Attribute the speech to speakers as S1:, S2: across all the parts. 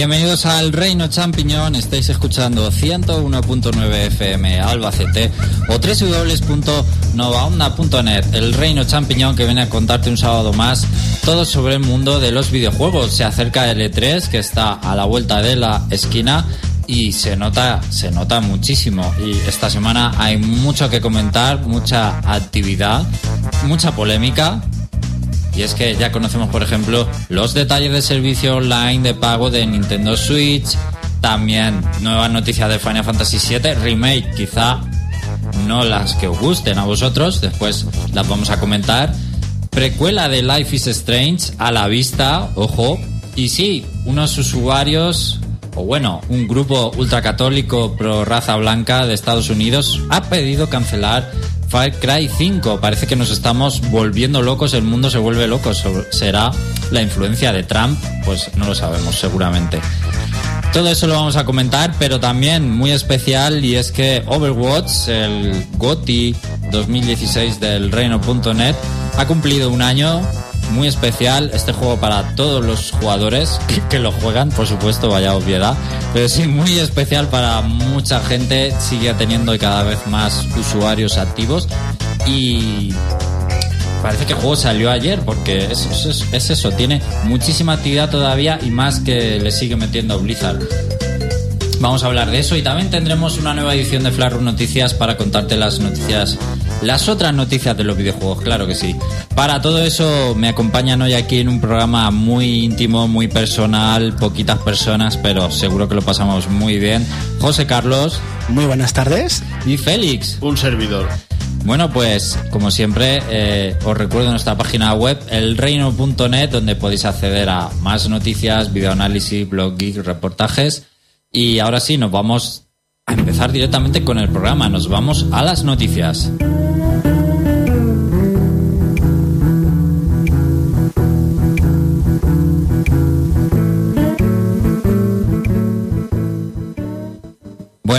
S1: Bienvenidos al Reino Champiñón, estáis escuchando 101.9 FM Albacete o www.novaonda.net, el Reino Champiñón que viene a contarte un sábado más todo sobre el mundo de los videojuegos. Se acerca el E3 que está a la vuelta de la esquina y se nota, se nota muchísimo. Y esta semana hay mucho que comentar, mucha actividad, mucha polémica, y es que ya conocemos, por ejemplo, los detalles del servicio online de pago de Nintendo Switch. También nuevas noticias de Final Fantasy VII Remake, quizá no las que os gusten a vosotros, después las vamos a comentar. Precuela de Life is Strange a la vista, ojo. Y sí, unos usuarios, o bueno, un grupo ultracatólico pro raza blanca de Estados Unidos ha pedido cancelar Far Cry 5. Parece que nos estamos volviendo locos, el mundo se vuelve loco. ¿Será la influencia de Trump? Pues no lo sabemos, seguramente. Todo eso lo vamos a comentar, pero también muy especial y es que Overwatch, el GOTI 2016 del Reino.net, ha cumplido un año muy especial este juego para todos los jugadores que, lo juegan, por supuesto, vaya obviedad, pero sí muy especial para mucha gente, sigue teniendo cada vez más usuarios activos y parece que el juego salió ayer porque es, es, eso, tiene muchísima actividad todavía y más que le sigue metiendo Blizzard. Vamos a hablar de eso y también tendremos una nueva edición de Flash Noticias para contarte las noticias las otras noticias de los videojuegos, claro que sí. Para todo eso me acompañan hoy aquí en un programa muy íntimo, muy personal, poquitas personas, pero seguro que lo pasamos muy bien. José Carlos.
S2: Muy buenas tardes.
S1: Y Félix.
S3: Un servidor.
S1: Bueno, pues como siempre, eh, os recuerdo nuestra página web, elreino.net, donde podéis acceder a más noticias, videoanálisis, blog geek, reportajes. Y ahora sí, nos vamos a empezar directamente con el programa. Nos vamos a las noticias.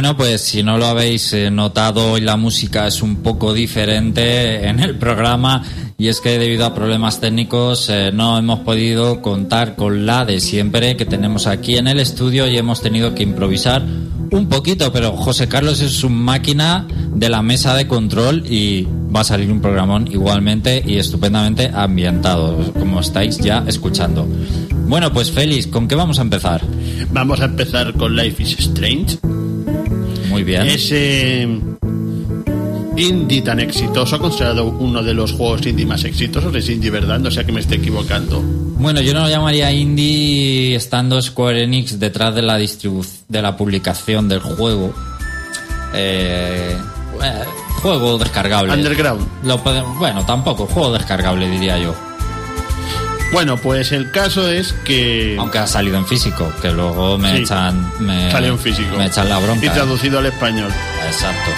S1: Bueno, pues si no lo habéis eh, notado, hoy la música es un poco diferente en el programa y es que debido a problemas técnicos eh, no hemos podido contar con la de siempre que tenemos aquí en el estudio y hemos tenido que improvisar un poquito, pero José Carlos es su máquina de la mesa de control y va a salir un programón igualmente y estupendamente ambientado, como estáis ya escuchando. Bueno, pues Félix, ¿con qué vamos a empezar?
S3: Vamos a empezar con Life is Strange.
S1: Muy bien.
S3: Ese indie tan exitoso, considerado uno de los juegos indie más exitosos, es indie, ¿verdad? No sea que me esté equivocando.
S1: Bueno, yo no lo llamaría indie estando Square Enix detrás de la distribución, de la publicación del juego. Eh, juego descargable.
S3: Underground.
S1: bueno, tampoco, juego descargable diría yo.
S3: Bueno, pues el caso es que.
S1: Aunque ha salido en físico, que luego me echan. Me,
S3: salió en físico.
S1: Me echan la bronca.
S3: Y traducido al español.
S1: Exacto.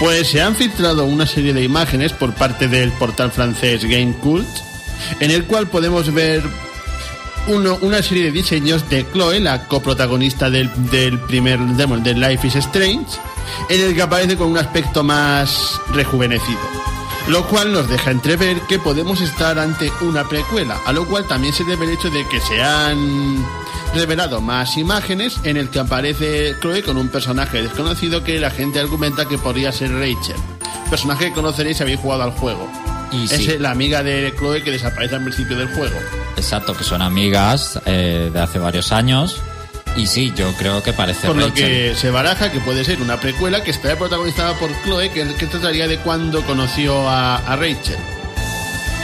S3: Pues se han filtrado una serie de imágenes por parte del portal francés Game Cult, en el cual podemos ver uno, una serie de diseños de Chloe, la coprotagonista del, del primer demo de Life is Strange, en el que aparece con un aspecto más rejuvenecido lo cual nos deja entrever que podemos estar ante una precuela, a lo cual también se debe el hecho de que se han revelado más imágenes en el que aparece Chloe con un personaje desconocido que la gente argumenta que podría ser Rachel, personaje que conoceréis si habéis jugado al juego. Y es la amiga de Chloe que desaparece al principio del juego.
S1: Exacto, que son amigas eh, de hace varios años y sí, yo creo que parece
S3: Por lo que se baraja que puede ser una precuela que estaría protagonizada por Chloe, que, que trataría de cuando conoció a, Rachel.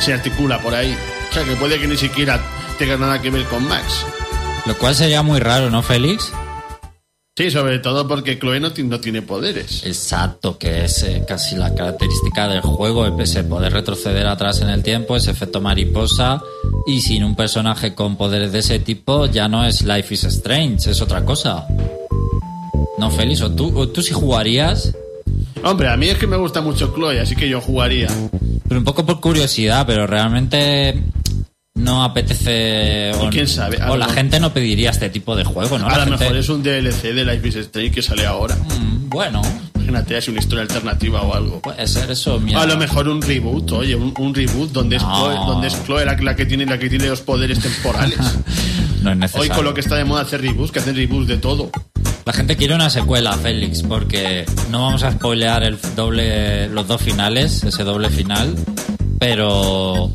S3: Se articula por ahí. O sea, que puede que ni siquiera tenga nada que ver con Max.
S1: Lo cual sería muy raro, ¿no, Félix?
S3: Sí, sobre todo porque Chloe no, tiene poderes.
S1: Exacto, que es eh, casi la característica del juego, ese poder retroceder atrás en el tiempo, ese efecto mariposa, y sin un personaje con poderes de ese tipo ya no es Life is Strange, es otra cosa. ¿No, Félix? ¿O tú, o tú sí jugarías?
S3: Hombre, a mí es que me gusta mucho Chloe, así que yo jugaría.
S1: Pero un poco por curiosidad, pero realmente no apetece o,
S3: quién sabe
S1: o la gente no pediría este tipo de juego no
S3: a lo mejor es un DLC de Life is Strange que sale ahora
S1: mm, bueno
S3: imagínate es una historia alternativa o algo
S1: puede ser eso
S3: a lo mejor un reboot oye un, reboot donde es Chloe, donde es Chloe la, que tiene la que tiene los poderes temporales
S1: no es necesario.
S3: Hoy con lo que está de moda hacer reboots, que hacen reboots de todo.
S1: La gente quiere una secuela, Félix, porque no vamos a spoilear el doble, los dos finales, ese doble final, pero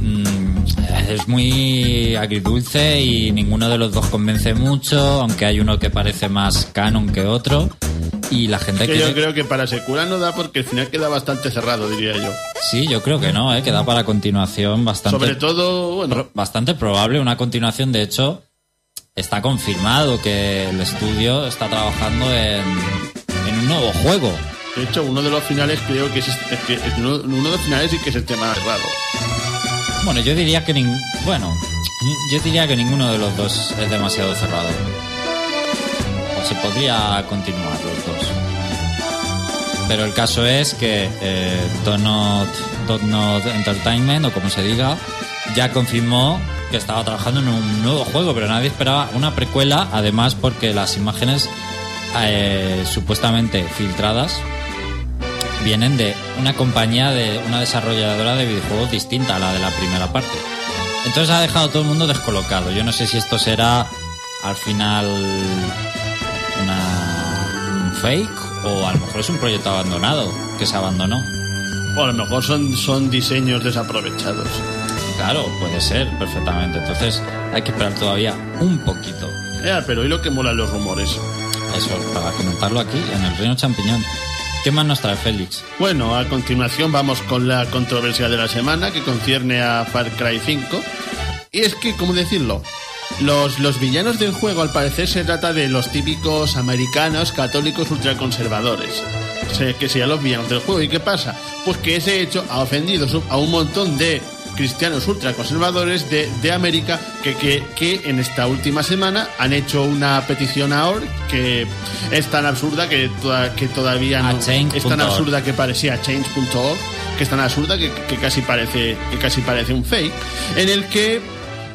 S1: mm, es muy agridulce y ninguno de los dos convence mucho, aunque hay uno que parece más canon que otro. Y la gente
S3: Que
S1: quiere-
S3: yo creo que para secuela no da porque el final queda bastante cerrado, diría yo.
S1: Sí, yo creo que no, ¿eh? que da para continuación bastante.
S3: Sobre todo, bueno,
S1: bastante probable una continuación. De hecho, está confirmado que el estudio está trabajando en, en un nuevo juego.
S3: de hecho, uno de los finales creo que es, es que es uno, uno de los finales sí que es el tema cerrado.
S1: Bueno, yo diría que nin- bueno, yo diría que ninguno de los dos es demasiado cerrado. Se podría continuar los dos. Pero el caso es que eh, Donut, Entertainment, o como se diga, ya confirmó que estaba trabajando en un nuevo juego, pero nadie esperaba una precuela, además porque las imágenes eh, supuestamente filtradas vienen de una compañía de una desarrolladora de videojuegos distinta a la de la primera parte. Entonces ha dejado a todo el mundo descolocado. Yo no sé si esto será al final fake o a lo mejor es un proyecto abandonado que se abandonó.
S3: O a lo mejor son, son diseños desaprovechados.
S1: Claro, puede ser perfectamente. Entonces hay que esperar todavía un poquito.
S3: Ya, pero hoy lo que molan los rumores.
S1: Eso, para comentarlo aquí en el Reino Champiñón. ¿Qué más nos trae Félix?
S3: Bueno, a continuación vamos con la controversia de la semana que concierne a Far Cry 5. Y es que, ¿cómo decirlo? Los, los villanos del juego al parecer se trata de los típicos americanos católicos ultraconservadores. Que sean los villanos del juego. ¿Y qué pasa? Pues que ese hecho ha ofendido a un montón de cristianos ultraconservadores de, de América que, que, que en esta última semana han hecho una petición a OR que es tan absurda que, toda- que todavía no es tan absurda que parecía change.org que es tan absurda que, que casi parece que casi parece un fake en el que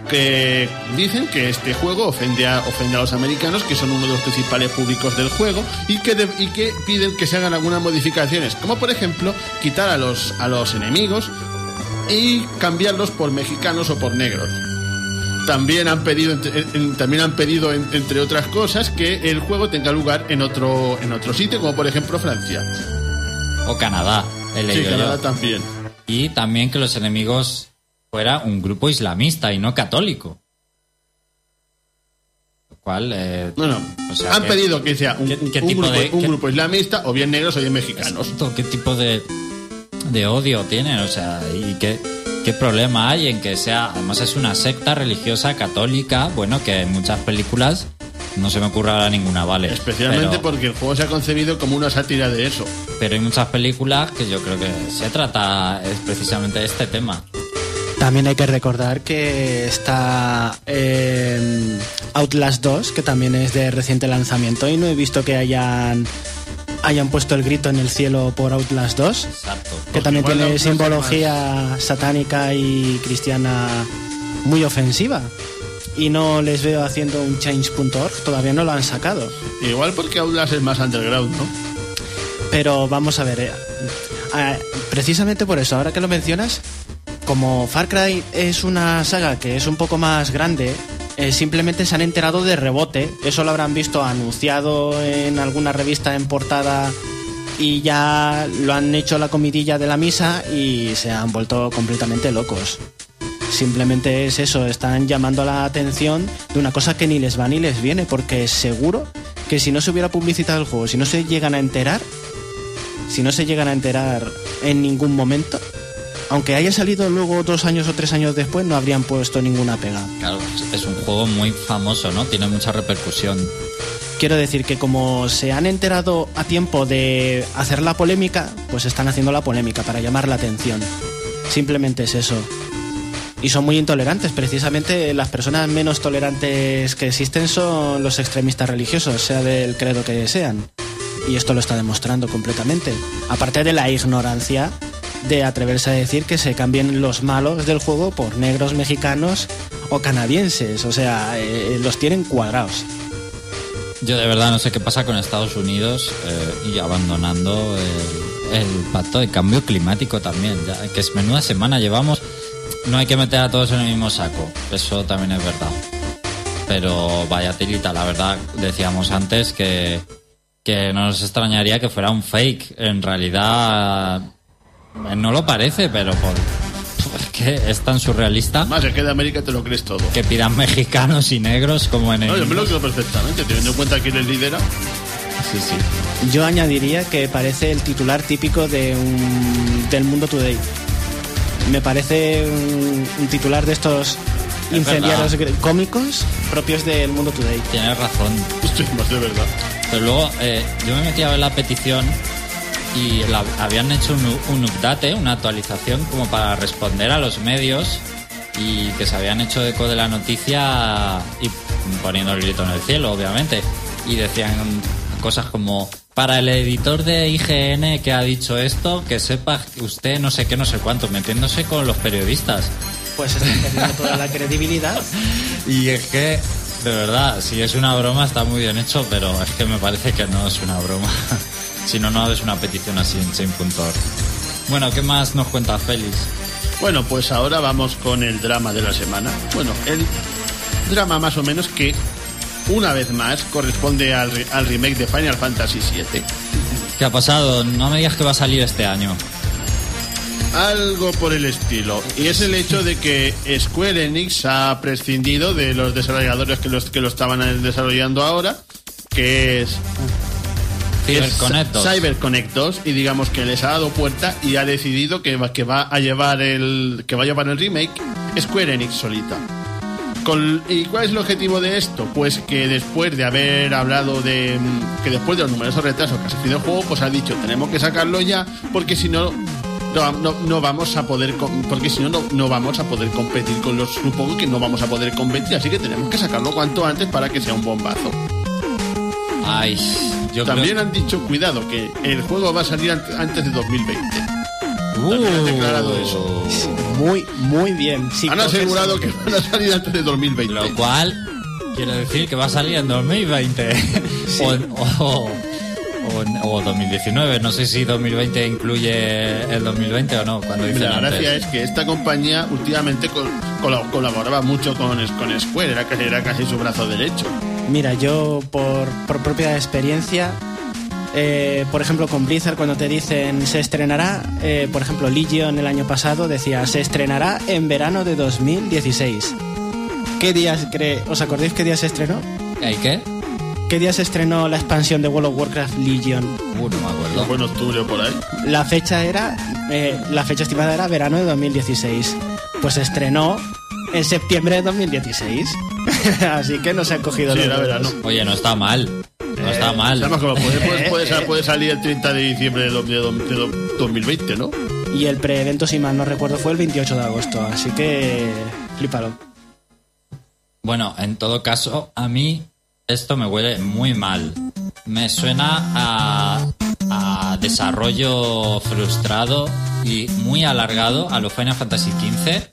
S3: que dicen que este juego ofende a, ofende a los americanos, que son uno de los principales públicos del juego, y que, de- y que piden que se hagan algunas modificaciones, como por ejemplo quitar a los, a los enemigos y cambiarlos por mexicanos o por negros. También han pedido, también han pedido en- entre otras cosas, que el juego tenga lugar en otro, en otro sitio, como por ejemplo Francia.
S1: O Canadá, he
S3: Sí,
S1: yo.
S3: Canadá también.
S1: Y también que los enemigos fuera un grupo islamista y no católico. Lo cual, eh,
S3: Bueno,
S1: o sea,
S3: han
S1: que-
S3: pedido que sea un,
S1: ¿Qué- qué
S3: un
S1: tipo
S3: grupo,
S1: de-
S3: un
S1: qué-
S3: grupo islamista, o bien negros o bien mexicanos.
S1: esto, ¿Qué tipo de, de odio tienen? O sea, ¿y qué, qué problema hay en que sea? Además es una secta religiosa católica, bueno, que en muchas películas no se me ocurre ahora ninguna, ¿vale?
S3: Especialmente
S1: Pero-
S3: porque el juego se ha concebido como una sátira de eso.
S1: Pero hay muchas películas que yo creo que se trata es precisamente de este tema.
S2: También hay que recordar que está eh, Outlast 2, que también es de reciente lanzamiento, y no he visto que hayan, hayan puesto el grito en el cielo por Outlast 2,
S1: Exacto.
S2: que también tiene
S3: Outlast
S2: simbología satánica y cristiana muy ofensiva. Y no les veo haciendo un change.org, todavía no lo han sacado.
S3: Igual porque Outlast es más underground, ¿no?
S2: Pero vamos a ver, eh, eh, precisamente por eso, ahora que lo mencionas, como Far Cry es una saga que es un poco más grande, eh, simplemente se han enterado de rebote. Eso lo habrán visto anunciado en alguna revista en portada y ya lo han hecho la comidilla de la misa y se han vuelto completamente locos. Simplemente es eso, están llamando la atención de una cosa que ni les va ni les viene, porque seguro que si no se hubiera publicitado el juego, si no se llegan a enterar, si no se llegan a enterar en ningún momento, aunque haya salido luego dos años o tres años después, no habrían puesto ninguna pega.
S1: Claro, es un juego muy famoso, ¿no? Tiene mucha repercusión.
S2: Quiero decir que como se han enterado a tiempo de hacer la polémica, pues están haciendo la polémica para llamar la atención. Simplemente es eso. Y son muy intolerantes. Precisamente las personas menos tolerantes que existen son los extremistas religiosos, sea del credo que sean. Y esto lo está demostrando completamente. Aparte de la ignorancia de atreverse a decir que se cambien los malos del juego por negros mexicanos o canadienses. O sea, eh, los tienen cuadrados.
S1: Yo de verdad no sé qué pasa con Estados Unidos eh, y abandonando el, pacto de cambio climático también. Ya, que es menuda semana llevamos. No hay que meter a todos en el mismo saco. Eso también es verdad. Pero vaya tirita, la verdad, decíamos antes que, que no nos extrañaría que fuera un fake. En realidad eh, no lo parece, pero por, es que es tan surrealista
S3: Más, es que de América te lo crees todo.
S1: que pidan mexicanos y negros como en el...
S3: No, yo me lo creo perfectamente, teniendo en cuenta quién les lidera.
S1: Sí, sí.
S2: Yo añadiría que parece el titular típico de un, del Mundo Today. Me parece un, un titular de estos
S1: Es
S2: incendiarios
S1: verdad.
S2: cómicos propios del Mundo Today.
S1: Tienes razón.
S3: Estoy más de verdad.
S1: Pero luego eh, yo me metí a ver la petición y la- habían hecho un, un update, una actualización como para responder a los medios y que se habían hecho eco de la noticia y poniendo el grito en el cielo, obviamente. Y decían cosas como, para el editor de IGN que ha dicho esto, que sepa usted no sé qué, no sé cuánto, metiéndose con los periodistas.
S2: Pues están perdiendo toda la credibilidad.
S1: Y es que, de verdad, si es una broma está muy bien hecho, pero es que me parece que no es una broma. si no, no haces una petición así en chain.org. Bueno, ¿qué más nos cuenta Félix?
S3: Bueno, pues ahora vamos con el drama de la semana. Bueno, el drama más o menos que una vez más corresponde al, re- al remake de Final Fantasy VII.
S1: ¿Qué ha pasado? No me digas que va a salir este año.
S3: Algo por el estilo. Y es el hecho de que Square Enix ha prescindido de los desarrolladores que, los, que lo estaban desarrollando ahora, que es
S1: CyberConnect 2.
S3: CyberConnect 2 y digamos que les ha dado puerta y ha decidido que va, que va a llevar el que va a llevar el remake Square Enix solita. Con- ¿Y cuál es el objetivo de esto? Pues que después de haber hablado de que después de los numerosos retrasos que ha sufrido el juego, pues ha dicho tenemos que sacarlo ya porque si no no, no, no vamos a poder porque si no, no no vamos a poder competir con los supongo que no vamos a poder competir así que tenemos que sacarlo cuanto antes para que sea un bombazo
S1: Ay, yo
S3: también
S1: creo...
S3: han dicho, cuidado, que el juego va a salir ant- antes de 2020. También han
S1: Uh.
S3: declarado eso.
S2: Muy, muy bien.
S3: Han asegurado que van a salir antes de 2020.
S1: Lo cual quiere decir que va a salir en 2020. o, o, o- o 2019. No sé si 2020 incluye el 2020 o no. Cuando dicen
S3: la
S1: antes.
S3: gracia es que esta compañía últimamente col- col- colaboraba mucho con, con Square, era casi su brazo derecho.
S2: Mira, yo por, por propia experiencia, eh, por ejemplo con Blizzard cuando te dicen se estrenará, eh, por ejemplo Legion el año pasado decía se estrenará en verano de 2016. ¿Qué días cree? ¿Os acordáis qué día se estrenó?
S1: ¿Hay qué?
S2: ¿Qué día se estrenó la expansión de World of Warcraft Legion?
S1: Uh, no me acuerdo.
S3: Fue en octubre o por ahí.
S2: La fecha era, eh, la fecha estimada era verano de 2016. Pues se estrenó en septiembre de 2016. Así que no se han cogido
S3: Sí,
S2: los dedos.
S3: verano.
S1: Oye, no está mal. No está mal.
S3: Sabemos que puede, puede- puede sal- puede salir el 30 de diciembre de, do- de do- de do- 2020, ¿no?
S2: Y el preevento, si mal no recuerdo, fue el 28 de agosto. Así que flipalo.
S1: Bueno, en todo caso, a mí esto me huele muy mal. Me suena a, a desarrollo frustrado y muy alargado a lo Final Fantasy XV.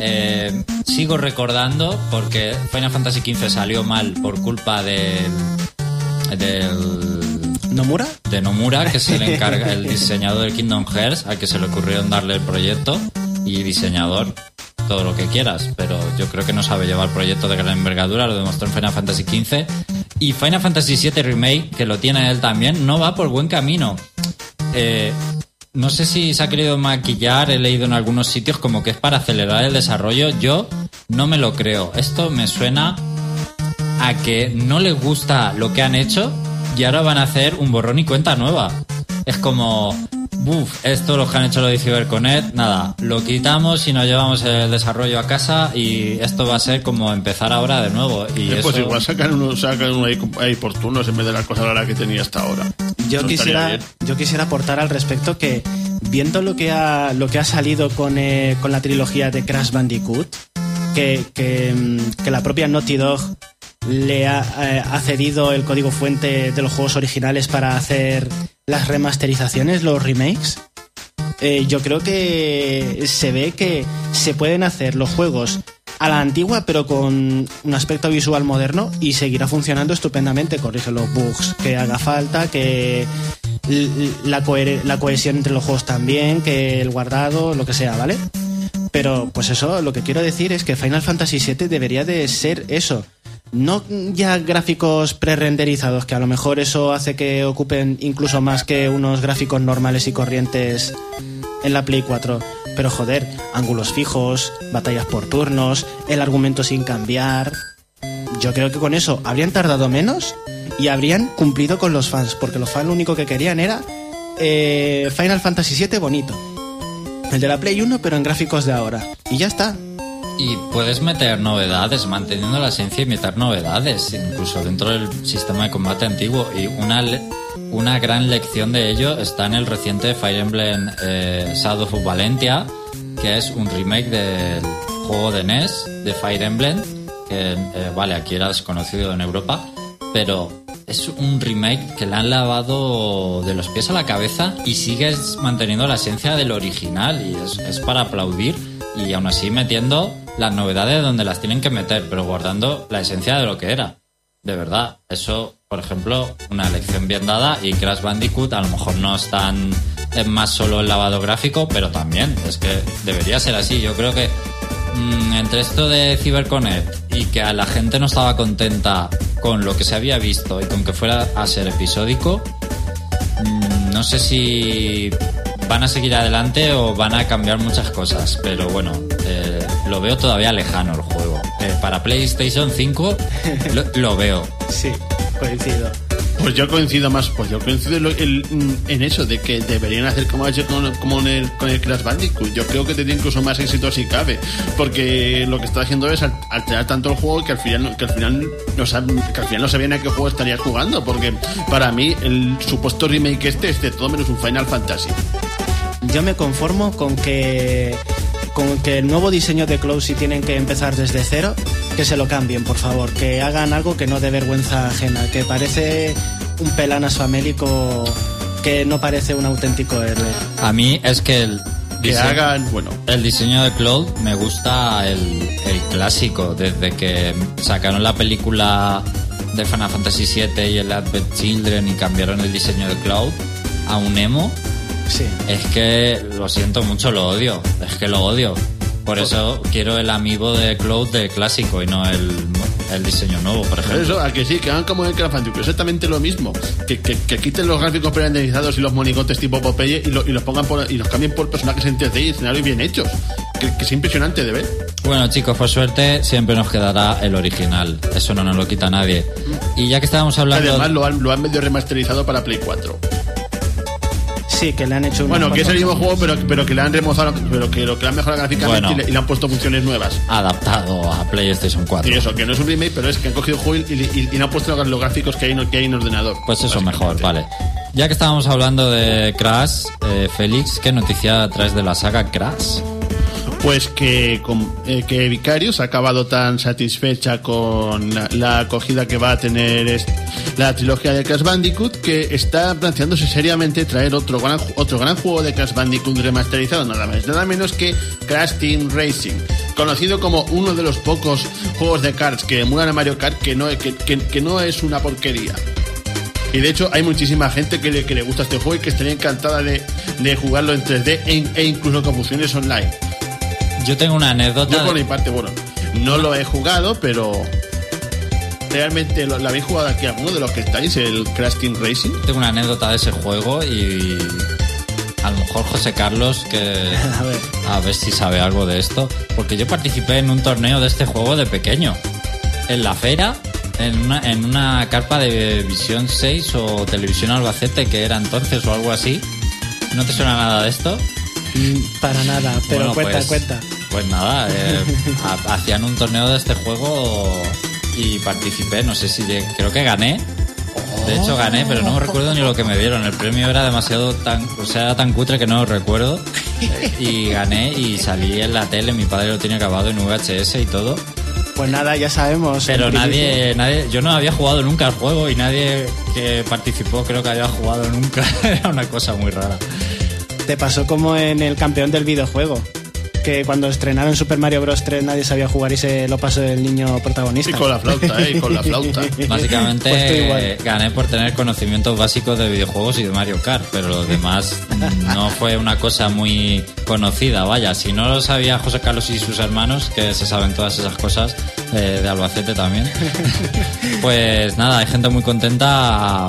S1: Eh, sigo recordando porque Final Fantasy XV salió mal por culpa del, del
S2: ¿Nomura?
S1: de Nomura, que se le encarga el diseñador del Kingdom Hearts, al que se le ocurrió darle el proyecto, y diseñador, todo lo que quieras, pero yo creo que no sabe llevar proyectos de gran envergadura, lo demostró en Final Fantasy XV. Y Final Fantasy VII Remake, que lo tiene él también, no va por buen camino. Eh, no sé si se ha querido maquillar, he leído en algunos sitios como que es para acelerar el desarrollo. Yo no me lo creo. Esto me suena a que no les gusta lo que han hecho y ahora van a hacer un borrón y cuenta nueva. Es como, buf, esto lo que han hecho lo de CyberConnect, nada, lo quitamos y nos llevamos el desarrollo a casa y esto va a ser como empezar ahora de nuevo. Y
S3: Eh, pues
S1: eso-
S3: igual sacan uno, sacan uno ahí, ahí por turnos en vez de las cosas raras que tenía hasta ahora.
S2: Yo
S3: Eso estaría
S2: quisiera,
S3: bien.
S2: yo quisiera aportar al respecto que viendo lo que ha, lo que ha salido con, eh, con la trilogía de Crash Bandicoot, que, que, mm, que la propia Naughty Dog le ha, eh, ha cedido el código fuente de los juegos originales para hacer las remasterizaciones, los remakes. eh, yo creo que se ve que se pueden hacer los juegos a la antigua, pero con un aspecto visual moderno y seguirá funcionando estupendamente. Corrige los bugs que haga falta, que la, la cohesión entre los juegos también, que el guardado, lo que sea, ¿vale? Pero pues eso, lo que quiero decir es que Final Fantasy VII debería de ser eso. No ya gráficos pre-renderizados, que a lo mejor eso hace que ocupen incluso más que unos gráficos normales y corrientes en la Play 4. Pero joder, ángulos fijos, batallas por turnos, el argumento sin cambiar. Yo creo que con eso habrían tardado menos y habrían cumplido con los fans, porque los fans lo único que querían era eh, Final Fantasy VII bonito. El de la Play 1, pero en gráficos de ahora. Y ya está.
S1: Y puedes meter novedades, manteniendo la esencia y meter novedades, incluso dentro del sistema de combate antiguo. Y una, una gran lección de ello está en el reciente Fire Emblem eh, Shadow of Valentia, que es un remake del juego de NES, de Fire Emblem, que, eh, vale, aquí era desconocido en Europa, pero es un remake que le han lavado de los pies a la cabeza y sigues manteniendo la esencia del original y es, es para aplaudir y aún así metiendo las novedades donde las tienen que meter, pero guardando la esencia de lo que era. De verdad, eso, por ejemplo, una lección bien dada y Crash Bandicoot a lo mejor no es tan es más solo el lavado gráfico, pero también es que debería ser así. Yo creo que mm, entre esto de CyberConnect y que a la gente no estaba contenta con lo que se había visto y con que fuera a ser episódico, mm, no sé si van a seguir adelante o van a cambiar muchas cosas, pero bueno, lo veo todavía lejano el juego. Eh, para PlayStation 5 lo, lo veo.
S2: Sí, coincido.
S3: Pues yo coincido más, pues yo coincido en, lo- en- en eso, de que deberían hacer como ha hecho con, como en el, con el Crash Bandicoot. Yo creo que tendría incluso más éxito si cabe, porque lo que está haciendo es al- alterar tanto el juego que al final, que al final no que al final no sabían a qué juego estarías jugando, porque para mí el supuesto remake este es de todo menos un Final Fantasy.
S2: Yo me conformo con que con que el nuevo diseño de Cloud si tienen que empezar desde cero, que se lo cambien, por favor, que hagan algo que no dé vergüenza ajena, que parece un pelanas famélico que no parece un auténtico héroe.
S1: A mí es que el
S3: Que
S1: diseño-
S3: hagan, bueno,
S1: El diseño de Cloud me gusta el, el clásico, desde que sacaron la película de Final Fantasy VII y el Advent Children y cambiaron el diseño de Cloud a un emo,
S2: Sí.
S1: es que lo siento mucho, lo odio, es que lo odio. Por eso quiero el amiibo de Cloud de clásico y no el, el diseño nuevo, por
S3: Por
S1: ejemplo.
S3: eso, a que sí, que hagan como en el Bandicoot, exactamente lo mismo. Que, que, que quiten los gráficos pre-renderizados y los monigotes tipo Popeye y, lo- y los pongan por, y los cambien por personajes en 3D y escenarios bien hechos. Que, que es impresionante de ver.
S1: Bueno chicos, por suerte siempre nos quedará el original, eso no nos lo quita nadie. Y ya que estábamos hablando...
S3: Además, lo han, lo han medio remasterizado para Play 4.
S2: Sí, que le han hecho un
S3: Bueno, que es el mismo juego, pero, pero que le han remozado, pero que lo que le han mejorado gráficamente
S1: Bueno.
S3: y, le, y le han puesto funciones nuevas.
S1: adaptado a PlayStation 4.
S3: Y eso, que no es un remake, pero es que han cogido el juego y, y- y le han puesto los, gráficos que hay, en- que hay en ordenador.
S1: Pues eso mejor, vale. Ya que estábamos hablando de Crash, eh, Félix, ¿qué noticia traes de la saga Crash?
S3: Pues que, eh, que Vicarius ha acabado tan satisfecha con la, acogida que va a tener la trilogía de Crash Bandicoot que está planteándose seriamente traer otro gran, otro gran juego de Crash Bandicoot remasterizado, nada más, nada menos que Crash Team Racing, conocido como uno de los pocos juegos de karts que emulan a Mario Kart que no, que- que no es una porquería. Y de hecho hay muchísima gente que le, que le gusta este juego y que estaría encantada de, de jugarlo en 3D e, e incluso con funciones online.
S1: Yo tengo una
S3: Yo
S1: anécdota.
S3: por mi parte, bueno, no lo he jugado, pero realmente lo, lo habéis jugado aquí alguno de los que estáis, el Crash Team Racing.
S1: Tengo una anécdota de ese juego y a lo mejor José Carlos que
S2: A ver.
S1: a ver si sabe algo de esto, porque yo participé en un torneo de este juego de pequeño, en la feria, en una, en una carpa de Visión 6 o Televisión Albacete que era entonces o algo así. ¿No te suena nada de esto?
S2: Mm, Para nada, pero
S1: Bueno,
S2: cuenta,
S1: pues-
S2: cuenta.
S1: Pues nada, eh, ha- hacían un torneo de este juego y participé, no sé si llegué- creo que gané. De hecho gané, pero no me recuerdo ni lo que me dieron. El premio era demasiado tan, o sea, era tan cutre que no lo recuerdo. Y gané y salí en la tele, mi padre lo tenía grabado en VHS y todo.
S2: Pues nada, ya sabemos.
S1: Pero nadie, nadie, yo no había jugado nunca al juego y nadie que participó creo que había jugado nunca. Era una cosa muy rara.
S2: Te pasó como en el campeón del videojuego. que cuando estrenaron Super Mario Bros. 3 nadie sabía jugar y se lo pasó el niño protagonista.
S3: Y con la flauta, ¿eh? Y con la flauta.
S1: Básicamente
S2: Pues igual.
S1: gané por tener conocimientos básicos de videojuegos y de Mario Kart, pero lo demás no fue una cosa muy conocida. Vaya, si no lo sabía José Carlos y sus hermanos, que se saben todas esas cosas, eh, de Albacete también, pues nada, hay gente muy contenta,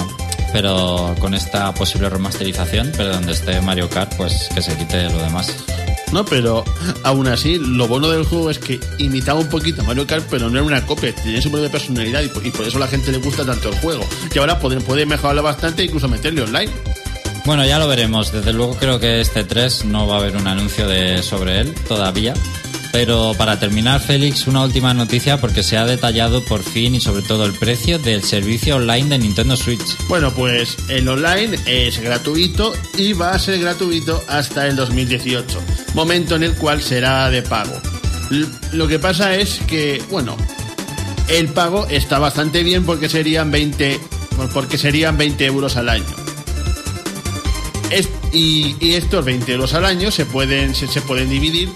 S1: pero con esta posible remasterización, pero donde esté Mario Kart, pues que se quite lo demás.
S3: No, pero aún así, lo bueno del juego es que imitaba un poquito a Mario Kart, pero no era una copia, tenía su propia personalidad y por, y por eso a la gente le gusta tanto el juego. Y ahora puede, puede mejorarlo bastante e incluso meterle online.
S1: Bueno, ya lo veremos. Desde luego creo que este 3 no va a haber un anuncio de sobre él todavía. Pero para terminar, Félix, una última noticia porque se ha detallado por fin y sobre todo el precio del servicio online de Nintendo Switch.
S3: Bueno, pues el online es gratuito y va a ser gratuito hasta el 2018, momento en el cual será de pago. Lo que pasa es que, bueno, el pago está bastante bien porque serían 20, porque serían 20 euros al año. Y, estos 20 euros al año se pueden, se pueden dividir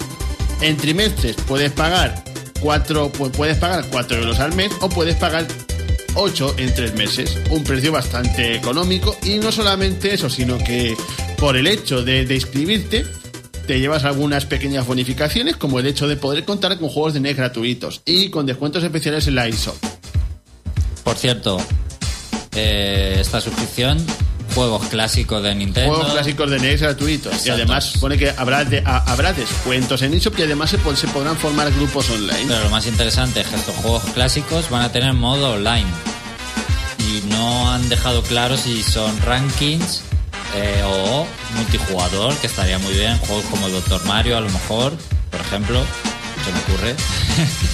S3: en trimestres. Puedes pagar 4, puedes pagar 4 euros al mes o puedes pagar 8 en 3 meses. Un precio bastante económico y no solamente eso, sino que por el hecho de, inscribirte te llevas algunas pequeñas bonificaciones como el hecho de poder contar con juegos de NES gratuitos y con descuentos especiales en la ISO.
S1: Por cierto, eh, esta suscripción, juegos clásicos de Nintendo.
S3: Juegos clásicos de NES gratuitos. Y además pone que habrá, de- a- habrá descuentos en eShop y además se, se podrán formar grupos online.
S1: Pero lo más interesante es que estos juegos clásicos van a tener modo online. Y no han dejado claro si son rankings eh, o multijugador, que estaría muy bien. Juegos como Doctor Mario, a lo mejor, por ejemplo. Se me ocurre.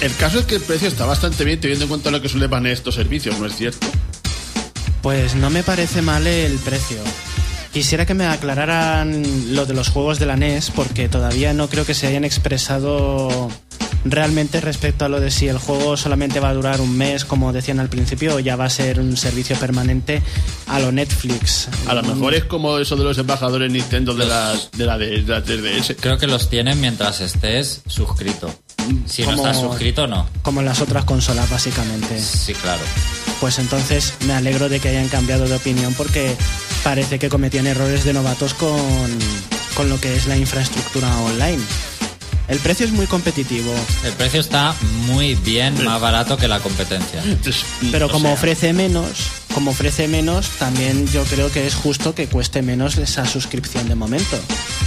S3: El caso es que el precio está bastante bien teniendo en cuenta lo que suele valer estos servicios, ¿no es cierto?
S2: Pues no me parece mal el precio. Quisiera que me aclararan lo de los juegos de la NES porque todavía no creo que se hayan expresado realmente respecto a lo de si el juego solamente va a durar un mes, como decían al principio, o ya va a ser un servicio permanente a lo Netflix.
S3: A lo mejor es como eso de los embajadores Nintendo de la, de la, de, de la 3DS.
S1: Creo que los tienen mientras estés suscrito. Si no
S2: Como-
S1: estás suscrito, no.
S2: Como en las otras consolas, básicamente.
S1: Sí, claro.
S2: Pues entonces me alegro de que hayan cambiado de opinión porque parece que cometían errores de novatos con, con lo que es la infraestructura online. El precio es muy competitivo,
S1: El precio está muy bien, más barato que la competencia.
S2: Pero
S3: o
S2: como
S3: sea,
S2: ofrece menos, como ofrece menos, también yo creo que es justo que cueste menos esa suscripción de momento.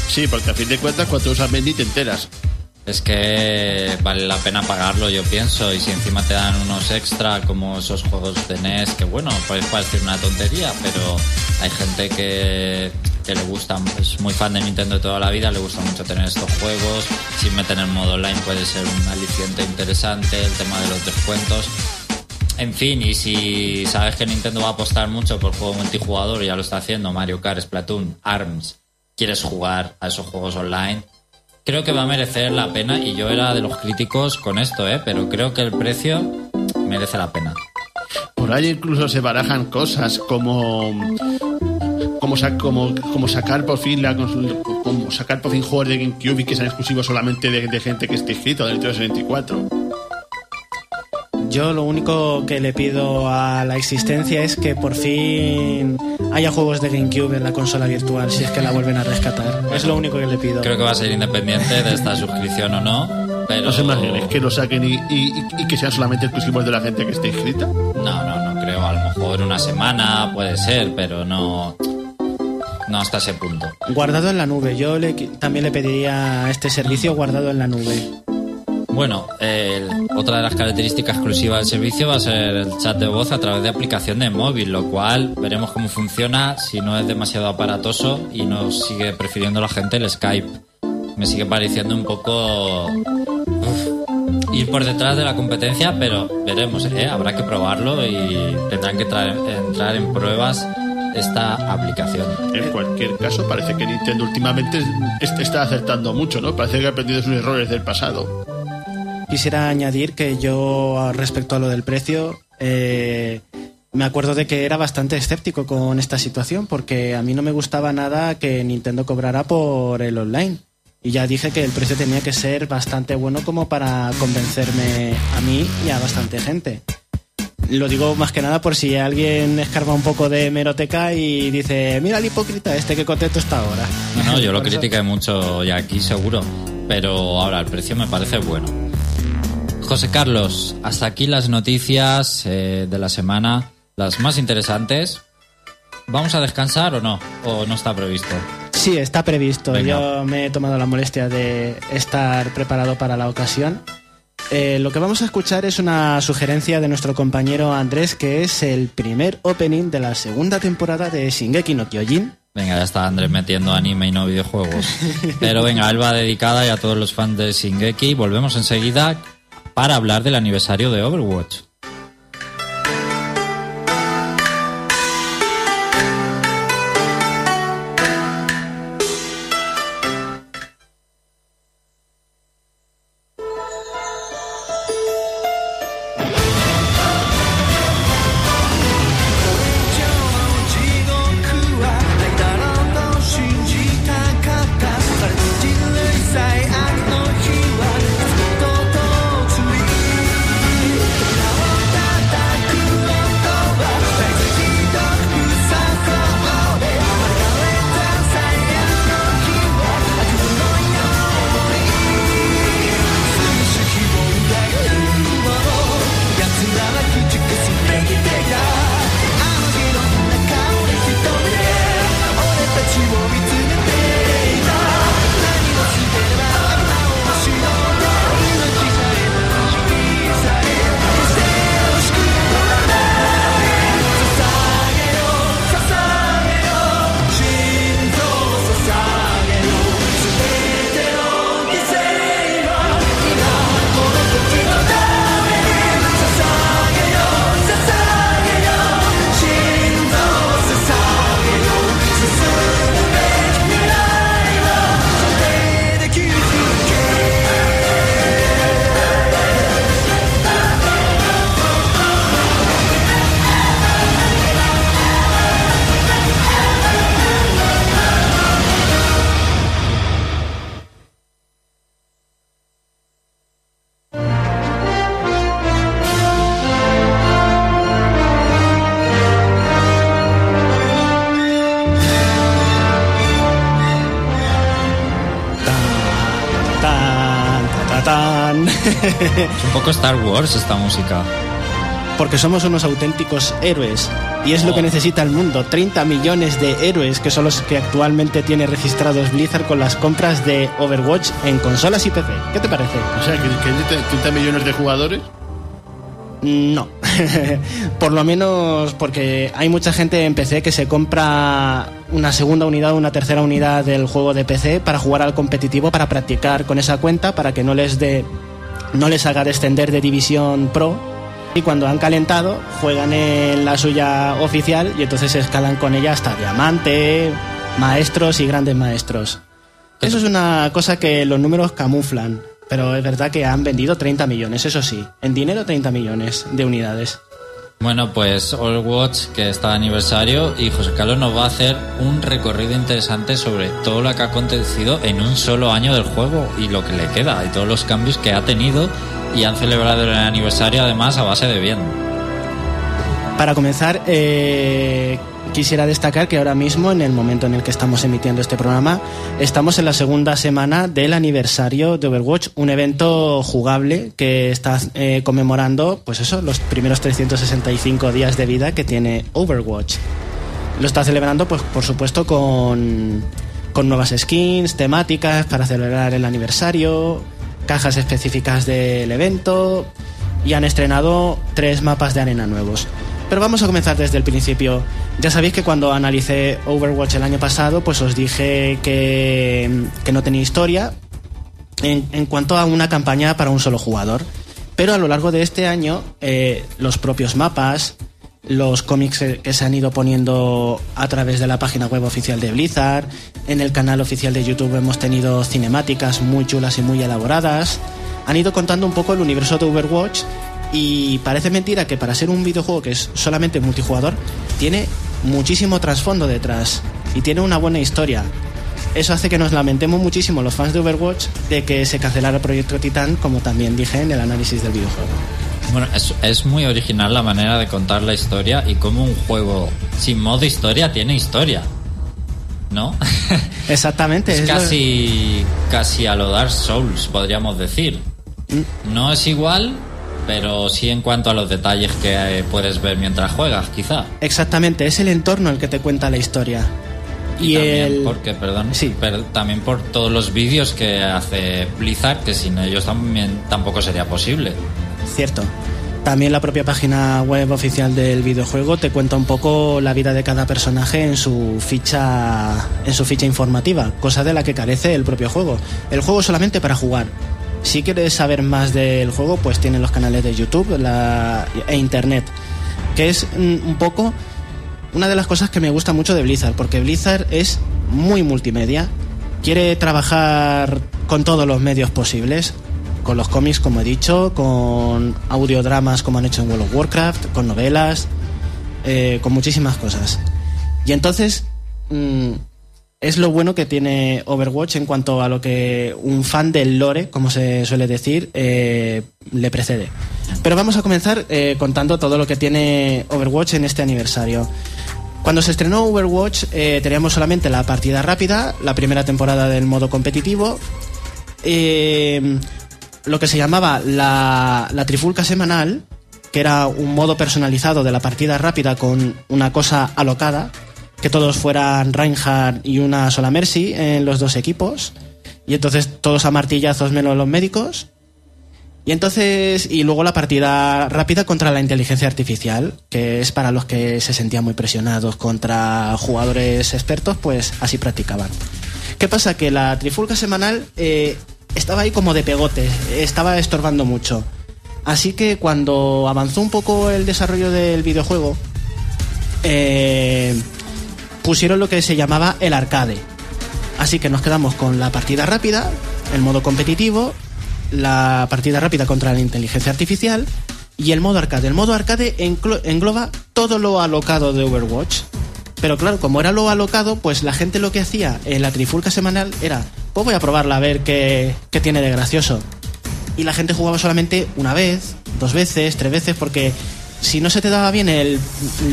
S3: Sí, porque a fin de cuentas cuando usas Mendy te enteras.
S1: Es que vale la pena pagarlo, yo pienso, y si encima te dan unos extra como esos juegos de NES, que bueno, puede parecer una tontería, pero hay gente que, le gusta, es muy fan de Nintendo toda la vida, le gusta mucho tener estos juegos, si meten el modo online puede ser un aliciente interesante, el tema de los descuentos. En fin, y si sabes que Nintendo va a apostar mucho por juego multijugador, ya lo está haciendo, Mario Kart, Splatoon, ARMS, quieres jugar a esos juegos online, creo que va a merecer la pena y yo era de los críticos con esto, ¿eh? pero creo que el precio merece la pena.
S3: Por ahí incluso se barajan cosas como como, sa- como, como sacar por fin la como sacar por fin juegos de GameCube y que sean exclusivos solamente de, de gente que esté inscrito del Nintendo 64.
S2: Yo lo único que le pido a la existencia es que por fin haya juegos de GameCube en la consola virtual, si es que la vuelven a rescatar. Es lo único que le pido.
S1: Creo que va a ser independiente de esta suscripción o no, pero...
S3: No se imaginen que lo saquen y, y- y que sean solamente exclusivos de la gente que esté inscrita.
S1: No, no, no creo. A lo mejor una semana puede ser, pero no... No hasta ese punto.
S2: Guardado en la nube. Yo le, también le pediría este servicio guardado en la nube.
S1: Bueno, el- otra de las características exclusivas del servicio va a ser el chat de voz a través de aplicación de móvil, lo cual veremos cómo funciona si no es demasiado aparatoso y no sigue prefiriendo la gente el Skype. Me sigue pareciendo un poco uf, ir por detrás de la competencia, pero veremos, ¿eh? habrá que probarlo y tendrán que traer- entrar en pruebas esta aplicación.
S3: En cualquier caso, parece que Nintendo últimamente es- está acertando mucho, ¿no? Parece que ha aprendido sus errores del pasado.
S2: Quisiera añadir que yo, respecto a lo del precio, eh, me acuerdo de que era bastante escéptico con esta situación, porque a mí no me gustaba nada que Nintendo cobrara por el online. Y ya dije que el precio tenía que ser bastante bueno como para convencerme a mí y a bastante gente. Lo digo más que nada por si alguien escarba un poco de meroteca y dice, mira el hipócrita este que contento está ahora.
S1: No, no, yo lo critiqué mucho ya aquí seguro, pero ahora el precio me parece bueno. José Carlos, hasta aquí las noticias eh, de la semana, las más interesantes. ¿Vamos a descansar o no? ¿O no está previsto?
S2: Sí, está previsto.
S1: Venga.
S2: Yo me he tomado la molestia de estar preparado para la ocasión. Eh, lo que vamos a escuchar es una sugerencia de nuestro compañero Andrés, que es el primer opening de la segunda temporada de Shingeki no Kyojin.
S1: Venga, ya está Andrés metiendo anime y no videojuegos. Pero venga, él va dedicada y a todos los fans de Shingeki. Volvemos enseguida para hablar del aniversario de Overwatch. Es un poco Star Wars esta música.
S2: Porque somos unos auténticos héroes. Y es lo
S1: Oh.
S2: que necesita el mundo. 30 millones de héroes que son los que actualmente tiene registrados Blizzard con las compras de Overwatch en consolas y PC. ¿Qué te parece?
S3: O sea, que, que 30 millones de jugadores.
S2: No. Por lo menos porque hay mucha gente en PC que se compra una segunda unidad o una tercera unidad del juego de PC para jugar al competitivo, para practicar con esa cuenta, para que no les dé no les haga descender de división pro y cuando han calentado juegan en la suya oficial y entonces escalan con ella hasta diamante, maestros y grandes maestros. Eso es una cosa que los números camuflan, pero es verdad que han vendido 30 millones, eso sí, en dinero 30 millones de unidades.
S1: Bueno, pues Overwatch, que está de aniversario, y José Carlos nos va a hacer un recorrido interesante sobre todo lo que ha acontecido en un solo año del juego y lo que le queda, y todos los cambios que ha tenido, y han celebrado el aniversario además a base de bien.
S2: Para comenzar, eh, quisiera destacar que ahora mismo, en el momento en el que estamos emitiendo este programa, estamos en la segunda semana del aniversario de Overwatch, un evento jugable que está eh, conmemorando, pues eso, los primeros 365 días de vida que tiene Overwatch. Lo está celebrando, pues por supuesto, con, con nuevas skins, temáticas para celebrar el aniversario, cajas específicas del evento y han estrenado tres mapas de arena nuevos. Pero vamos a comenzar desde el principio. Ya sabéis que cuando analicé Overwatch el año pasado, pues os dije que, que no tenía historia en, en cuanto a una campaña para un solo jugador. Pero a lo largo de este año, eh, los propios mapas, los cómics que se han ido poniendo a través de la página web oficial de Blizzard, en el canal oficial de YouTube hemos tenido cinemáticas muy chulas y muy elaboradas, han ido contando un poco el universo de Overwatch y parece mentira que para ser un videojuego que es solamente multijugador, tiene muchísimo trasfondo detrás y tiene una buena historia. eso hace que nos lamentemos muchísimo los fans de Overwatch de que se cancelara el proyecto Titan, como también dije en el análisis del videojuego.
S1: Bueno, es, es muy original la manera de contar la historia y cómo un juego sin modo historia tiene historia. ¿No?
S2: Exactamente.
S1: es
S2: es lo-
S1: casi, casi a lo Dark Souls, podríamos decir.
S2: Mm.
S1: No es igual, pero sí en cuanto a los detalles que eh, puedes ver mientras juegas, quizá.
S2: Exactamente, es el entorno el que te cuenta la historia. Y,
S1: también
S2: el...
S1: porque, perdón,
S2: Sí.
S1: pero también por todos los vídeos que hace Blizzard, que sin ellos también tampoco sería posible.
S2: Cierto. También la propia página web oficial del videojuego te cuenta un poco la vida de cada personaje en su ficha en su ficha informativa, cosa de la que carece el propio juego. El juego es solamente para jugar. Si quieres saber más del juego, pues tienen los canales de YouTube e internet, que es mm, un poco una de las cosas que me gusta mucho de Blizzard, porque Blizzard es muy multimedia, quiere trabajar con todos los medios posibles, con los cómics, como he dicho, con audiodramas, como han hecho en World of Warcraft, con novelas, eh, con muchísimas cosas. Y entonces, mm, es lo bueno que tiene Overwatch en cuanto a lo que un fan del lore, como se suele decir, eh, le precede. Pero vamos a comenzar eh, contando todo lo que tiene Overwatch en este aniversario. Cuando se estrenó Overwatch eh, teníamos solamente la partida rápida, la primera temporada del modo competitivo, lo que se llamaba la, la trifulca semanal, que era un modo personalizado de la partida rápida con una cosa alocada, que todos fueran Reinhardt y una sola Mercy en los dos equipos, y entonces todos a martillazos menos los médicos. Y entonces, y luego la partida rápida contra la inteligencia artificial, que es para los que se sentían muy presionados contra jugadores expertos, pues así practicaban. ¿Qué pasa? Que la trifulca semanal eh, estaba ahí como de pegote, estaba estorbando mucho. Así que cuando avanzó un poco el desarrollo del videojuego, eh, pusieron lo que se llamaba el arcade. Así que nos quedamos con la partida rápida, el modo competitivo, la partida rápida contra la inteligencia artificial y el modo arcade. El modo arcade engloba todo lo alocado de Overwatch. Pero claro, como era lo alocado, pues la gente lo que hacía en la trifulca semanal era, pues voy a probarla a ver qué, qué tiene de gracioso. Y la gente jugaba solamente una vez, dos veces, tres veces, porque si no se te daba bien el-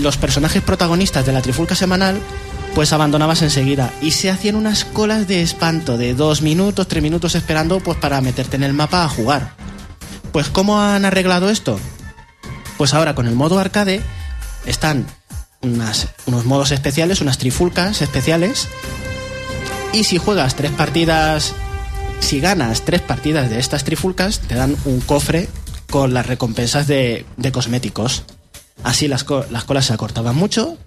S2: los personajes protagonistas de la trifulca semanal, pues abandonabas enseguida. Y se hacían unas colas de espanto de dos minutos, tres minutos esperando pues para meterte en el mapa a jugar. Pues ¿cómo han arreglado esto? Pues ahora con el modo arcade están unas- unos modos especiales, unas trifulcas especiales. Y si juegas tres partidas, si ganas tres partidas de estas trifulcas, te dan un cofre con las recompensas de, cosméticos. Así las, las colas se acortaban mucho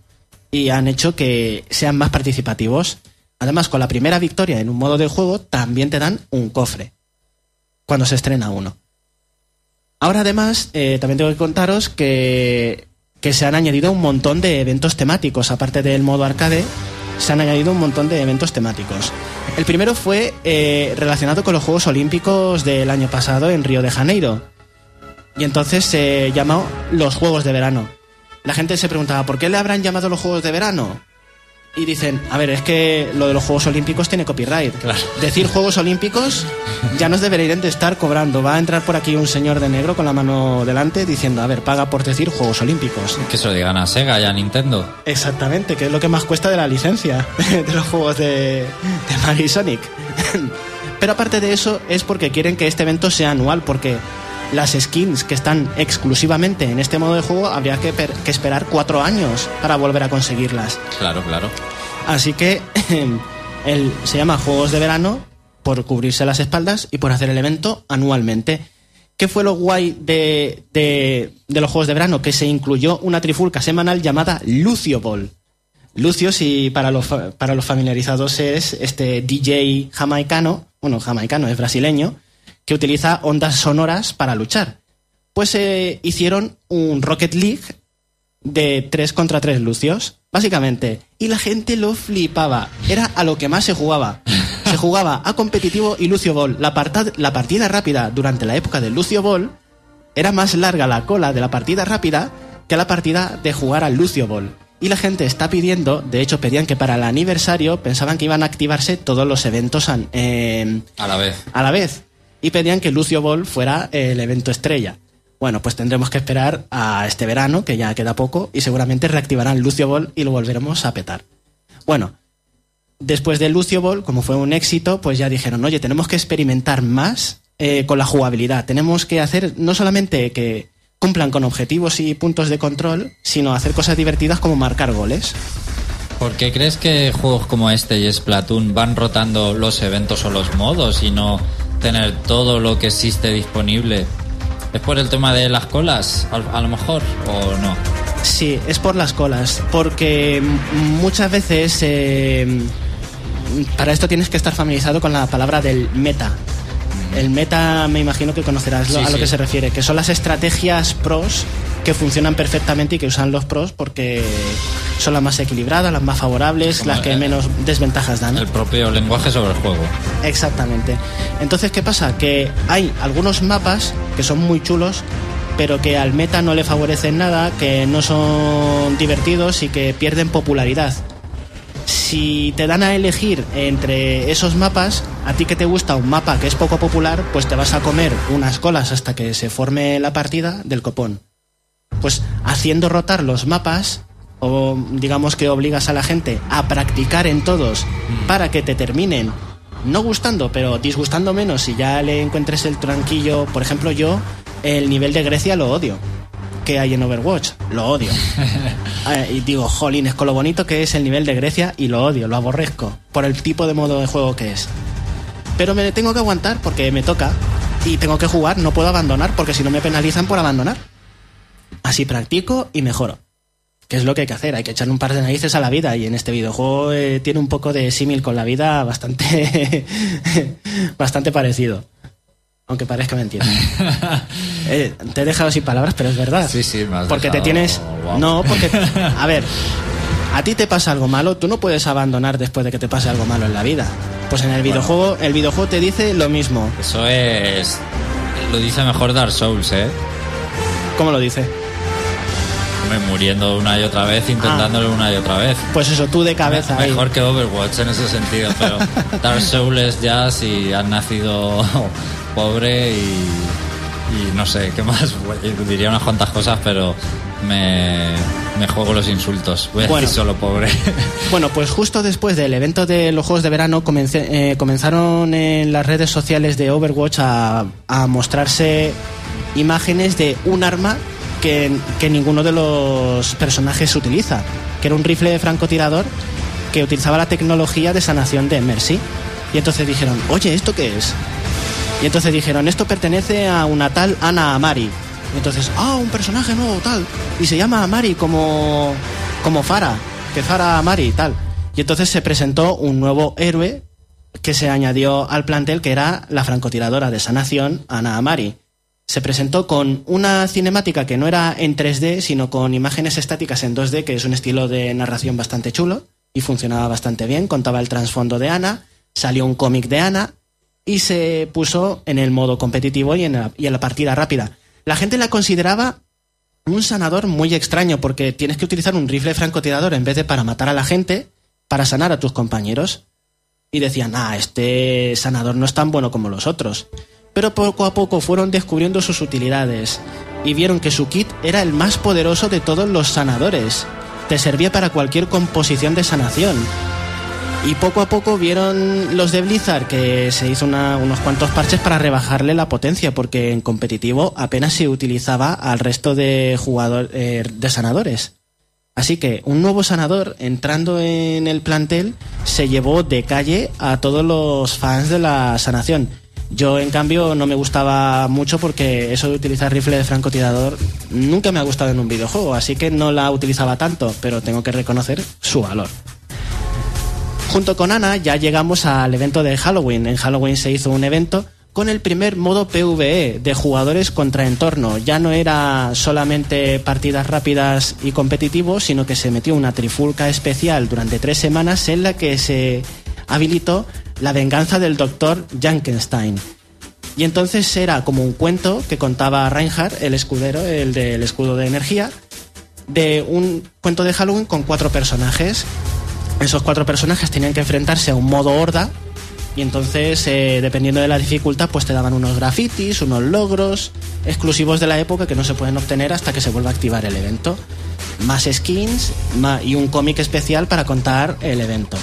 S2: y han hecho que sean más participativos. Además, con la primera victoria en un modo de juego, también te dan un cofre cuando se estrena uno. Ahora además, eh, también tengo que contaros que, que se han añadido un montón de eventos temáticos, aparte del modo arcade, se han añadido un montón de eventos temáticos. El primero fue eh, relacionado con los Juegos Olímpicos del año pasado en Río de Janeiro. Y entonces se llamó los Juegos de Verano. La gente se preguntaba, ¿por qué le habrán llamado los Juegos de Verano? Y dicen, a ver, es que lo de los Juegos Olímpicos tiene copyright. Decir Juegos Olímpicos ya nos deberían de estar cobrando. Va a entrar por aquí un señor de negro con la mano delante diciendo, a ver, paga por decir Juegos Olímpicos.
S1: Que se lo digan a Sega y a Nintendo.
S2: Exactamente, que es lo que más cuesta de la licencia de los juegos de, de Mario y Sonic. Pero aparte de eso, es porque quieren que este evento sea anual, porque las skins que están exclusivamente en este modo de juego habría que, per- que esperar cuatro años para volver a conseguirlas.
S1: Claro, claro.
S2: Así que el, se llama Juegos de Verano por cubrirse las espaldas y por hacer el evento anualmente. ¿Qué fue lo guay de, de- de los Juegos de Verano? Que se incluyó una trifulca semanal llamada Lucio Ball. Lucio, si para los, para los familiarizados es este DJ jamaicano, bueno, jamaicano, es brasileño, que utiliza ondas sonoras para luchar. Pues eh, hicieron un Rocket League de 3 contra 3 lucios, básicamente. Y la gente lo flipaba. Era a lo que más se jugaba. Se jugaba a competitivo y Lucio Ball. La, la partida rápida durante la época del Lucio Ball era más larga la cola de la partida rápida que la partida de jugar al Lucio Ball. Y la gente está pidiendo, de hecho pedían que para el aniversario pensaban que iban a activarse todos los eventos an- eh,
S1: A la vez.
S2: a la vez. Y pedían que Lucio Ball fuera el evento estrella. Bueno, pues tendremos que esperar a este verano, que ya queda poco, y seguramente reactivarán Lucio Ball y lo volveremos a petar. Bueno, después de Lucio Ball, como fue un éxito, pues ya dijeron, oye, tenemos que experimentar más eh, con la jugabilidad. Tenemos que hacer no solamente que cumplan con objetivos y puntos de control, sino hacer cosas divertidas como marcar goles.
S1: ¿Por qué crees que juegos como este y Splatoon van rotando los eventos o los modos y no tener todo lo que existe disponible? ¿Es por el tema de las colas, a, a lo mejor, o no?
S2: Sí, es por las colas, porque muchas veces eh, para esto tienes que estar familiarizado con la palabra del meta. El meta me imagino que conocerás
S1: Sí,
S2: a lo
S1: sí.
S2: que se refiere, que son las estrategias pros que funcionan perfectamente y que usan los pros porque son las más equilibradas, las más favorables,
S1: Como
S2: las que
S1: el-
S2: menos desventajas dan.
S1: El propio lenguaje sobre el juego.
S2: Exactamente. Entonces, ¿qué pasa? Que hay algunos mapas que son muy chulos, pero que al meta no le favorecen nada, que no son divertidos y que pierden popularidad. Si te dan a elegir entre esos mapas, a ti que te gusta un mapa que es poco popular, pues te vas a comer unas colas hasta que se forme la partida del copón. Pues haciendo rotar los mapas, o digamos que obligas a la gente a practicar en todos para que te terminen no gustando, pero disgustando menos y ya le encuentres el tranquillo. Por ejemplo, yo el nivel de Grecia lo odio. Que hay en Overwatch, lo odio. Ah, y digo, jolín, es con lo bonito que es el nivel de Grecia y lo odio, lo aborrezco, por el tipo de modo de juego que es. Pero me tengo que aguantar porque me toca y tengo que jugar, no puedo abandonar porque si no me penalizan por abandonar. Así practico y mejoro. Que es lo que hay que hacer, hay que echarle un par de narices a la vida y en este videojuego eh, tiene un poco de símil con la vida bastante bastante parecido. Aunque parezca mentira. Eh, te he dejado sin palabras, pero es verdad.
S1: Sí, sí, me has
S2: Porque te tienes...
S1: Wow.
S2: No, porque... A ver, a ti te pasa algo malo, tú no puedes abandonar después de que te pase algo malo en la vida. Pues en el videojuego, el videojuego te dice lo mismo.
S1: Eso es. Lo dice mejor Dark Souls, ¿eh?
S2: ¿Cómo lo dice?
S1: Muriendo una y otra vez, intentándolo una y otra vez.
S2: Pues eso, tú de cabeza.
S1: Mejor que Overwatch en ese sentido, pero Dark Souls es ya si has nacido pobre y, y no sé, ¿qué más? Diría unas cuantas cosas, pero me, me juego los insultos. Voy a
S2: Bueno.
S1: decir solo pobre.
S2: Bueno, pues justo después del evento de los Juegos de Verano comencé- eh, comenzaron en las redes sociales de Overwatch a, a mostrarse imágenes de un arma que, ninguno de los personajes utiliza, que era un rifle de francotirador que utilizaba la tecnología de sanación de Mercy. Y entonces dijeron, oye, ¿esto qué es? Y entonces dijeron, esto pertenece a una tal Ana Amari. Y entonces, ah, un personaje nuevo, tal. Y se llama Amari como, como Farah, que Farah Amari tal. Y entonces se presentó un nuevo héroe que se añadió al plantel, que era la francotiradora de sanación, Ana Amari. Se presentó con una cinemática que no era en 3D, sino con imágenes estáticas en 2D, que es un estilo de narración bastante chulo y funcionaba bastante bien. Contaba el trasfondo de Ana, salió un cómic de Ana y se puso en el modo competitivo y en la, partida rápida. La gente la consideraba un sanador muy extraño porque tienes que utilizar un rifle francotirador en vez de para matar a la gente, para sanar a tus compañeros. Y decían, ah, este sanador no es tan bueno como los otros. Pero poco a poco fueron descubriendo sus utilidades y vieron que su kit era el más poderoso de todos los sanadores. Te servía para cualquier composición de sanación. Y poco a poco vieron los de Blizzard que se hizo unos cuantos parches para rebajarle la potencia, porque en competitivo apenas se utilizaba al resto de jugadores de sanadores. Así que un nuevo sanador entrando en el plantel se llevó de calle a todos los fans de la sanación. Yo, en cambio, no me gustaba mucho porque eso de utilizar rifle de francotirador nunca me ha gustado en un videojuego, así que no la utilizaba tanto, pero tengo que reconocer su valor. Junto con Ana ya llegamos al evento de Halloween. En Halloween se hizo un evento con el primer modo PvE de jugadores contra entorno. Ya no era solamente partidas rápidas y competitivos, sino que se metió una trifulca especial durante tres semanas en la que se habilitó la venganza del doctor Jankenstein. Y entonces era como un cuento que contaba Reinhardt, el escudero, el del escudo de energía, de un cuento de Halloween con cuatro personajes. Esos cuatro personajes tenían que enfrentarse a un modo horda y entonces, eh, dependiendo de la dificultad, pues te daban unos grafitis, unos logros exclusivos de la época que no se pueden obtener hasta que se vuelva a activar el evento. Más skins y un cómic especial para contar el evento.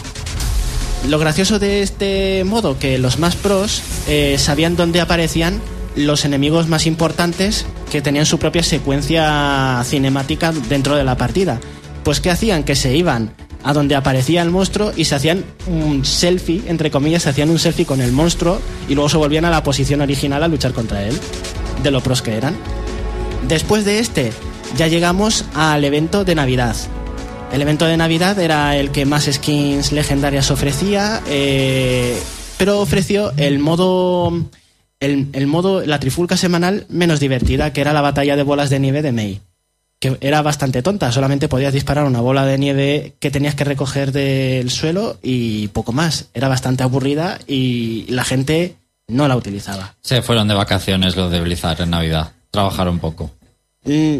S2: Lo gracioso de este modo, que los más pros eh, sabían dónde aparecían los enemigos más importantes que tenían su propia secuencia cinemática dentro de la partida. Pues que hacían que se iban a donde aparecía el monstruo y se hacían un selfie, entre comillas, se hacían un selfie con el monstruo y luego se volvían a la posición original a luchar contra él, de lo pros que eran. Después de este, ya llegamos al evento de Navidad. El evento de Navidad era el que más skins legendarias ofrecía, eh, pero ofreció el modo, el, el modo, la trifulca semanal menos divertida, que era la batalla de bolas de nieve de May que era bastante tonta, solamente podías disparar una bola de nieve que tenías que recoger del suelo y poco más. Era bastante aburrida y la gente no la utilizaba.
S1: Se fueron de vacaciones los de Blizzard en Navidad, trabajaron poco.
S2: Mm,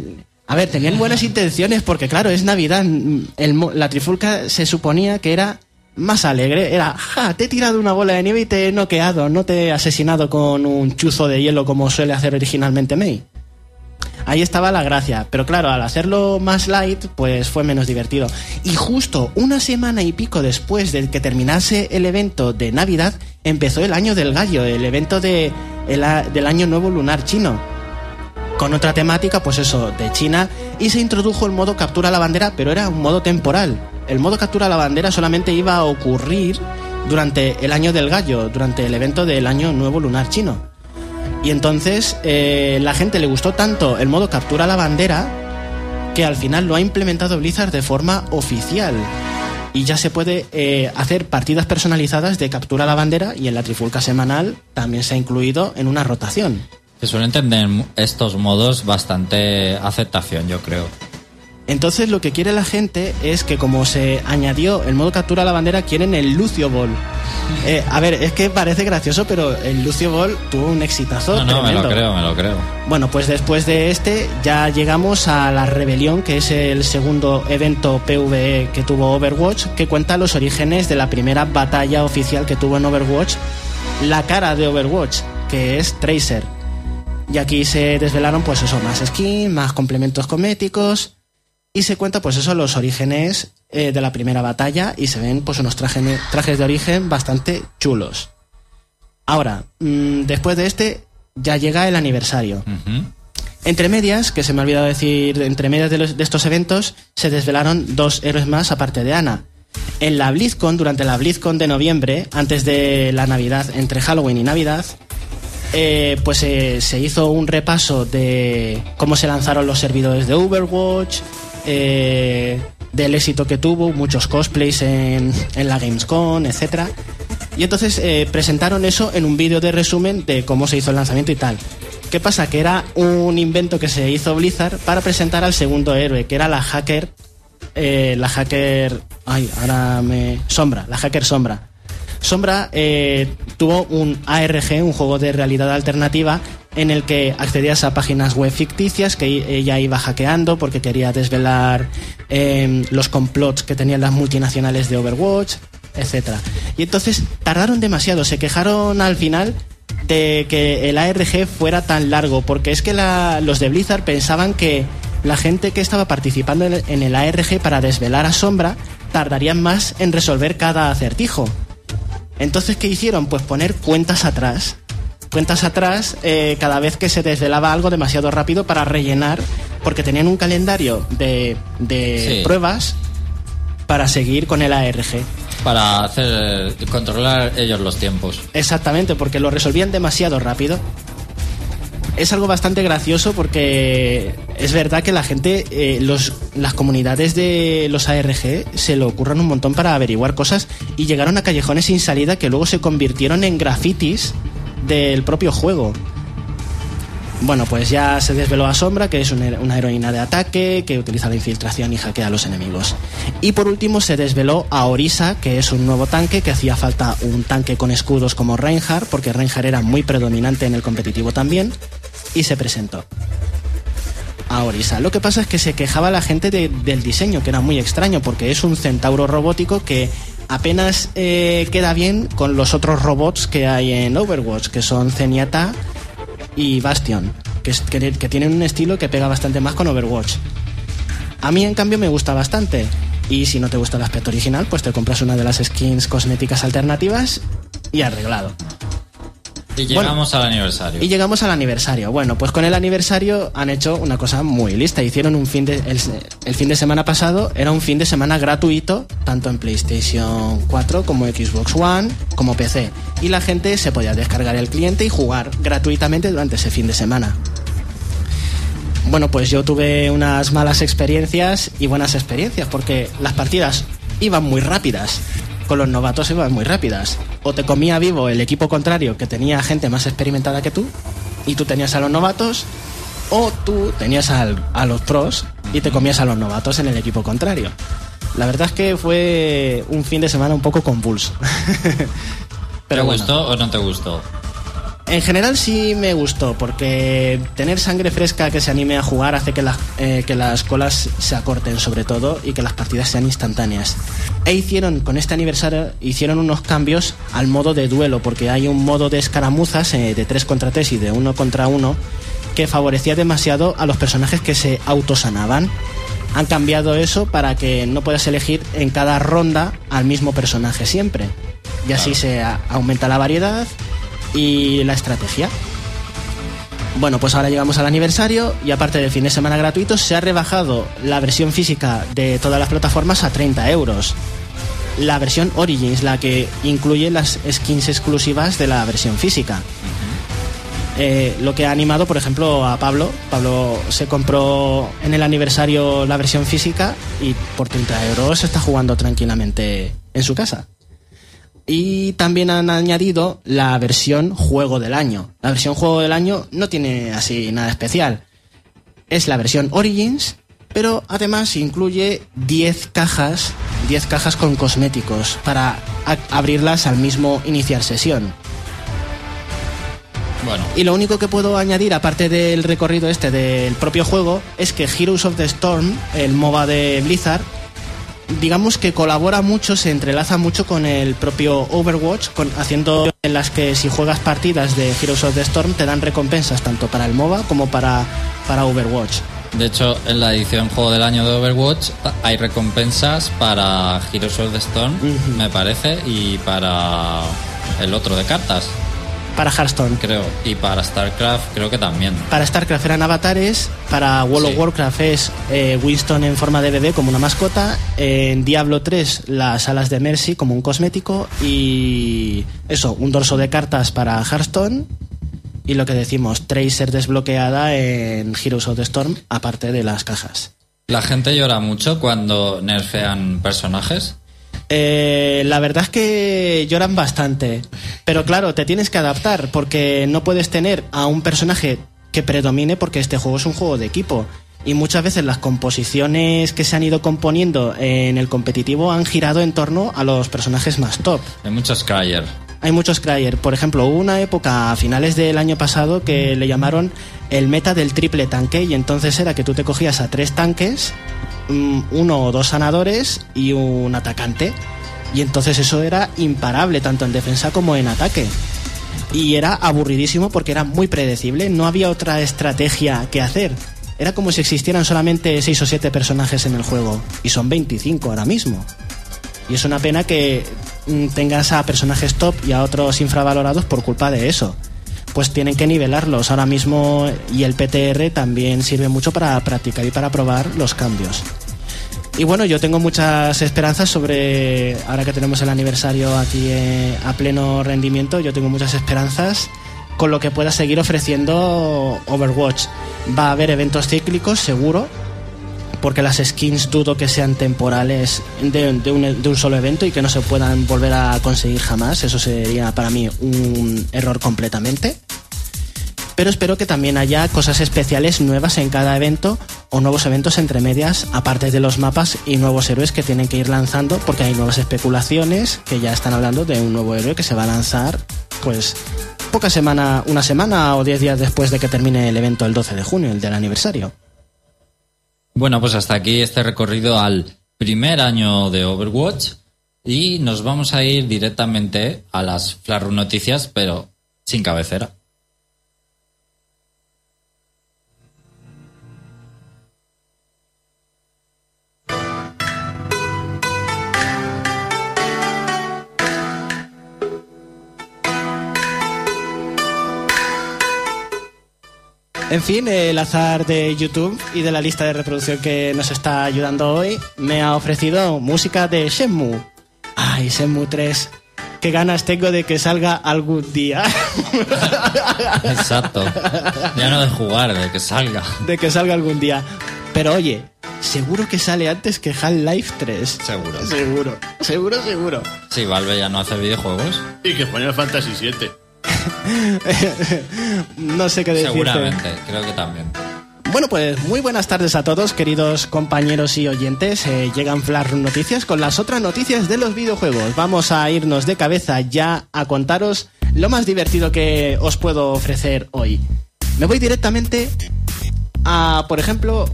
S2: a ver, tenían buenas intenciones porque claro, es Navidad. la trifulca se suponía que era más alegre. Era, ja, te he tirado una bola de nieve y te he noqueado, no te he asesinado con un chuzo de hielo como suele hacer originalmente May. Ahí estaba la gracia, pero claro, al hacerlo más light, pues fue menos divertido. Y justo una semana y pico después de que terminase el evento de Navidad, empezó el año del gallo, el evento de, del año nuevo lunar chino. Con otra temática, pues eso, de China, y se introdujo el modo captura la bandera, pero era un modo temporal. El modo captura la bandera solamente iba a ocurrir durante el año del gallo, durante el evento del año nuevo lunar chino. Y entonces eh, la gente le gustó tanto el modo captura la bandera que al final lo ha implementado Blizzard de forma oficial. Y ya se puede eh, hacer partidas personalizadas de captura la bandera y en la trifulca semanal también se ha incluido en una rotación.
S1: Se suelen entender estos modos bastante aceptación, yo creo.
S2: Entonces lo que quiere la gente es que como se añadió el modo captura a la bandera, quieren el Lucio Ball. Eh, a ver, es que parece gracioso, pero el Lucio Ball tuvo un exitazo.
S1: No, no, me lo creo, me lo creo.
S2: Bueno, pues después de este ya llegamos a la Rebelión, que es el segundo evento PvE que tuvo Overwatch, que cuenta los orígenes de la primera batalla oficial que tuvo en Overwatch, la cara de Overwatch, que es Tracer. Y aquí se desvelaron pues eso, más skins, más complementos cosméticos y se cuenta, pues eso, los orígenes eh, de la primera batalla y se ven, pues, unos trajes, trajes de origen bastante chulos. Ahora, mm, después de este, ya llega el aniversario. Entre medias, que se me ha olvidado decir, entre medias de, de, estos eventos, se desvelaron dos héroes más aparte de Ana. En la BlizzCon, durante la BlizzCon de noviembre, antes de la Navidad, entre Halloween y Navidad, eh, pues eh, se hizo un repaso de cómo se lanzaron los servidores de Overwatch, eh, del éxito que tuvo, muchos cosplays en, la Gamescom, etc. Y entonces presentaron eso en un vídeo de resumen de cómo se hizo el lanzamiento y tal. ¿Qué pasa? Que era un invento que se hizo Blizzard para presentar al segundo héroe, que era la hacker. La hacker. Ay, ahora me. Sombra, la hacker Sombra. Sombra eh, tuvo un ARG, un juego de realidad alternativa, en el que accedías a páginas web ficticias que ella iba hackeando porque quería desvelar em, los complots que tenían las multinacionales de Overwatch, etc. Y entonces tardaron demasiado, se quejaron al final de que el ARG fuera tan largo, porque es que los de Blizzard pensaban que la gente que estaba participando en el ARG para desvelar a Sombra tardarían más en resolver cada acertijo. Entonces, ¿qué hicieron? Pues poner cuentas atrás. Cuentas atrás eh, cada vez que se desvelaba algo demasiado rápido para rellenar, porque tenían un calendario de, pruebas para seguir con el ARG.
S1: Para hacer controlar ellos los tiempos.
S2: Exactamente, porque lo resolvían demasiado rápido es algo bastante gracioso porque es verdad que la gente, eh, los, las comunidades de los ARG se lo ocurran un montón para averiguar cosas y llegaron a callejones sin salida que luego se convirtieron en grafitis del propio juego. Bueno, pues ya se desveló a Sombra, que es una heroína de ataque, que utiliza la infiltración y hackea a los enemigos. Y por último se desveló a Orisa, que es un nuevo tanque, que hacía falta un tanque con escudos como Reinhardt, porque Reinhardt era muy predominante en el competitivo también, y se presentó. a Orisa. Lo que pasa es que se quejaba la gente de- del diseño, que era muy extraño, porque es un centauro robótico que apenas eh, queda bien con los otros robots que hay en Overwatch, que son Zenyatta y Bastion, que, que tienen un estilo que pega bastante más con Overwatch. A mí, en cambio, me gusta bastante. Y si no te gusta el aspecto original, pues te compras una de las skins cosméticas alternativas y arreglado.
S1: Y llegamos al aniversario.
S2: Y llegamos al aniversario. Bueno, pues con el aniversario han hecho una cosa muy lista. Hicieron un fin de. El, el fin de semana pasado era un fin de semana gratuito, tanto en PlayStation 4 como Xbox One, como PC. Y la gente se podía descargar el cliente y jugar gratuitamente durante ese fin de semana. Bueno, pues yo tuve unas malas experiencias y buenas experiencias, porque las partidas iban muy rápidas. Con los novatos iban muy rápidas. O te comía vivo el equipo contrario, que tenía gente más experimentada que tú, y tú tenías a los novatos, o tú tenías al- a los pros y te comías a los novatos en el equipo contrario. La verdad es que fue un fin de semana un poco convulso.
S1: ¿Te
S2: bueno.
S1: gustó o no te gustó?
S2: En general sí me gustó, porque tener sangre fresca que se anime a jugar hace que, las eh, que las colas se acorten sobre todo y que las partidas sean instantáneas. E hicieron, con este aniversario, hicieron unos cambios al modo de duelo, porque hay un modo de escaramuzas eh, de 3 contra 3 y de 1 contra 1 que favorecía demasiado a los personajes que se autosanaban. Han cambiado eso para que no puedas elegir en cada ronda al mismo personaje siempre. Y así se aumenta la variedad y la estrategia. Bueno, pues ahora llegamos al aniversario y aparte del fin de semana gratuito se ha rebajado la versión física de todas las plataformas a 30 euros. La versión Origins, la que incluye las skins exclusivas de la versión física. Eh, lo que ha animado, por ejemplo, a Pablo. Pablo se compró en el aniversario la versión física y por 30 euros está jugando tranquilamente en su casa. Y también han añadido la versión juego del año. La versión juego del año no tiene así nada especial. Es la versión Origins, pero además incluye 10 cajas, 10 cajas con cosméticos para abrirlas al mismo iniciar sesión.
S1: Bueno,
S2: Y lo único que puedo añadir, aparte del recorrido este del propio juego, es que Heroes of the Storm, el MOBA de Blizzard, digamos que colabora mucho, se entrelaza mucho con el propio Overwatch, con, haciendo en las que si juegas partidas de Heroes of the Storm te dan recompensas tanto para el MOBA como para, para Overwatch.
S1: de hecho, en la edición Juego del Año de Overwatch hay recompensas para Heroes of the Storm, me parece, y para el otro de cartas,
S2: Para Hearthstone.
S1: creo, y para StarCraft creo que también.
S2: Para StarCraft eran avatares, para World
S1: Sí.
S2: of Warcraft es eh, Winston en forma de bebé como una mascota, en Diablo 3 las alas de Mercy como un cosmético y eso, un dorso de cartas para Hearthstone y lo que decimos, Tracer desbloqueada en Heroes of the Storm aparte de las cajas.
S1: La gente llora mucho cuando nerfean personajes.
S2: Eh, la verdad es que lloran bastante. Pero claro, te tienes que adaptar porque no puedes tener a un personaje que predomine porque este juego es un juego de equipo. Y muchas veces las composiciones que se han ido componiendo en el competitivo han girado en torno a los personajes más top.
S1: Hay muchos Cryer.
S2: Hay muchos Cryer. Por ejemplo, hubo una época a finales del año pasado que le llamaron el meta del triple tanque y entonces era que tú te cogías a tres tanques, mm, uno o dos sanadores y un atacante. Y entonces eso era imparable tanto en defensa como en ataque. Y era aburridísimo porque era muy predecible, no había otra estrategia que hacer. Era como si existieran solamente 6 o 7 personajes en el juego. Y son 25 ahora mismo. Y es una pena que tengas a personajes top y a otros infravalorados por culpa de eso. Pues tienen que nivelarlos ahora mismo y el PTR también sirve mucho para practicar y para probar los cambios. Y bueno, yo tengo muchas esperanzas sobre, ahora que tenemos el aniversario aquí eh, a pleno rendimiento, yo tengo muchas esperanzas con lo que pueda seguir ofreciendo Overwatch. Va a haber eventos cíclicos, seguro, porque las skins dudo que sean temporales de, un, un solo evento y que no se puedan volver a conseguir jamás. Eso sería para mí un error completamente. Pero espero que también haya cosas especiales nuevas en cada evento o nuevos eventos entre medias, aparte de los mapas y nuevos héroes que tienen que ir lanzando, porque hay nuevas especulaciones que ya están hablando de un nuevo héroe que se va a lanzar, pues, poca semana, una semana o diez días después de que termine el evento el 12 de junio, el del aniversario.
S1: Bueno, pues hasta aquí este recorrido al primer año de Overwatch y nos vamos a ir directamente a las Flash Noticias, pero sin cabecera.
S2: En fin, el azar de YouTube y de la lista de reproducción que nos está ayudando hoy me ha ofrecido música de Shenmue. Ay, Shenmue 3. Qué ganas tengo de que salga algún día.
S1: Exacto. Ya no de jugar, de que salga.
S2: de que salga algún día. Pero oye, seguro que sale antes que Half-Life 3.
S1: Seguro.
S2: Seguro, seguro, seguro.
S1: Sí, Valve ya no hace videojuegos.
S3: Y que Final Fantasy 7.
S2: no sé qué decirte.
S1: Seguramente, creo que también.
S2: Bueno, pues muy buenas tardes a todos, queridos compañeros y oyentes. Eh, llegan Flash Noticias con las otras noticias de los videojuegos. Vamos a irnos de cabeza ya a contaros lo más divertido que os puedo ofrecer hoy. Me voy directamente a, por ejemplo,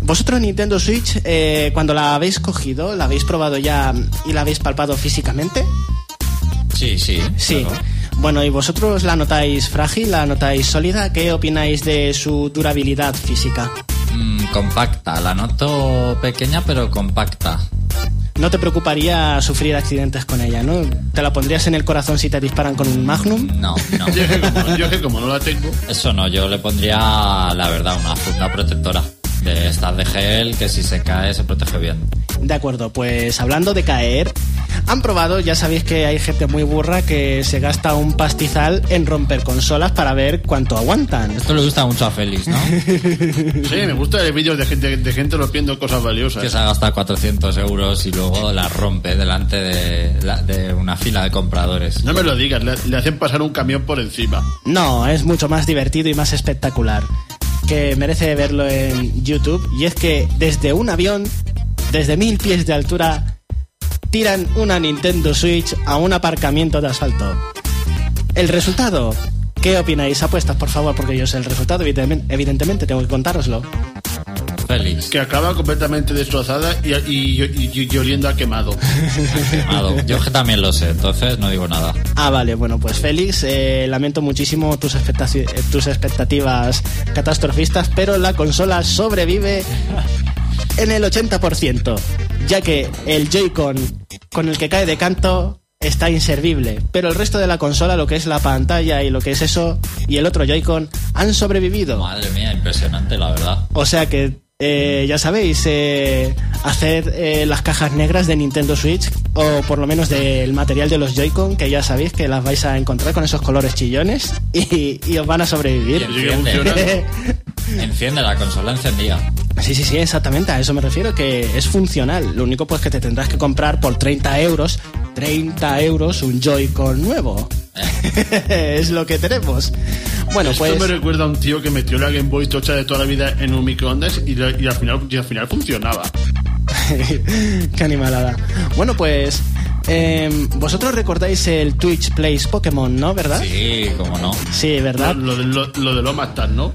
S2: vosotros Nintendo Switch, eh, cuando la habéis cogido, la habéis probado ya y la habéis palpado físicamente.
S1: Sí, sí.
S2: Sí.
S1: claro.
S2: Bueno, ¿y vosotros la notáis frágil, la notáis sólida? ¿Qué opináis de su durabilidad física?
S1: Mm, compacta, la noto pequeña pero compacta.
S2: No te preocuparía sufrir accidentes con ella, ¿no? ¿Te la pondrías en el corazón si te disparan con un Magnum?
S1: No, no.
S3: Yo que como, yo es que como no la tengo,
S1: Eso no, yo le pondría, la verdad, una funda protectora de estas de gel que si se cae se protege bien.
S2: De acuerdo, pues hablando de caer, han probado, ya sabéis que hay gente muy burra que se gasta un pastizal en romper consolas para ver cuánto aguantan.
S1: Esto le gusta mucho a Félix, ¿no?
S3: sí, me gusta el vídeos de gente, de gente rompiendo cosas
S1: que
S3: valiosas.
S1: se ha gastado 400 euros y luego la rompe delante de, la- de una fila de compradores.
S3: No me lo digas, le, le hacen pasar un camión por encima.
S2: No, es mucho más divertido y más espectacular. Que merece verlo en YouTube. Y es que desde un avión, desde mil pies de altura, tiran una Nintendo Switch a un aparcamiento de asfalto. El resultado. ¿Qué opináis? Apuestas, por favor, porque yo sé el resultado, evidentemente tengo que contároslo.
S1: Félix,
S3: Que acaba completamente destrozada y, y- y- y oliendo a quemado.
S1: quemado. Yo que también lo sé, entonces no digo nada.
S2: Ah, vale, bueno, pues Félix, eh, lamento muchísimo tus, expectaci- eh, tus expectativas catastrofistas, pero la consola sobrevive en el 80%, ya que el Joy-Con con el que cae de canto está inservible, pero el resto de la consola, lo que es la pantalla y lo que es eso, y el otro Joy-Con, han sobrevivido.
S1: Madre mía, impresionante, la verdad.
S2: O sea que, eh, ya sabéis, eh, hacer eh, las cajas negras de Nintendo Switch, o por lo menos del material de los Joy-Con, que ya sabéis que las vais a encontrar con esos colores chillones, y, y os van a sobrevivir.
S1: Enciende. Enciende la consola encendida.
S2: Sí, sí, sí, exactamente, a eso me refiero, que es funcional. Lo único pues que te tendrás que comprar por 30 euros, 30 euros un Joy-Con nuevo. es lo que tenemos. Bueno,
S3: Esto
S2: pues...
S3: me recuerda a un tío que metió la Game Boy tocha de toda la vida en un microondas y, la- y al, final, y al final funcionaba.
S2: Qué animalada. Bueno, pues... em, Vosotros recordáis el Twitch Plays Pokémon, ¿no? ¿Verdad?
S1: Sí, cómo no.
S2: Sí, ¿verdad?
S3: lo de, lo, lo de Loma Star, ¿no?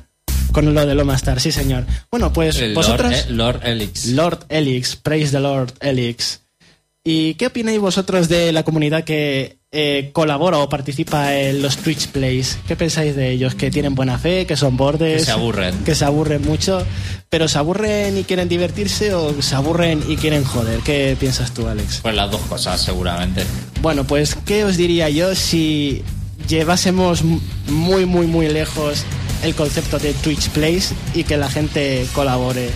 S2: Con lo de Loma Star, sí, señor. Bueno, pues
S1: El
S2: vosotros...
S1: Lord, eh, Lord Elix.
S2: Lord Elix, praise the Lord Elix. ¿Y qué opináis vosotros de la comunidad que eh, colabora o participa en los Twitch Plays? ¿Qué pensáis de ellos? ¿Que tienen buena fe? ¿Que son bordes?
S1: Que se aburren.
S2: Que se aburren mucho. ¿Pero se aburren y quieren divertirse o se aburren y quieren joder? ¿Qué piensas tú, Alex?
S1: Pues las dos cosas, seguramente.
S2: Bueno, pues, ¿qué os diría yo si llevásemos muy, muy, muy lejos el concepto de Twitch Plays y que la gente colabore?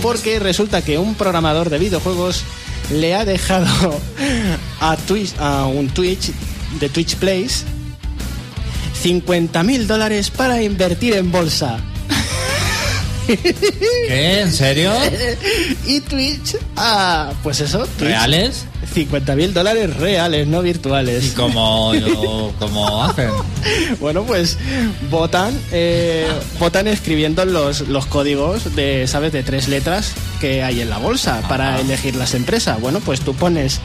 S2: Porque resulta que un programador de videojuegos le ha dejado a, Twitch, a un Twitch de Twitch Plays 50 mil dólares para invertir en bolsa.
S1: ¿Qué? ¿En serio?
S2: Y Twitch, ah, pues eso, Twitch,
S1: ¿Reales?
S2: 50 mil dólares reales, no virtuales.
S1: ¿Y cómo, cómo hacen?
S2: Bueno, pues votan, eh, votan escribiendo los, los códigos de, ¿sabes?, de tres letras que hay en la bolsa para elegir las empresas. Bueno, pues tú pones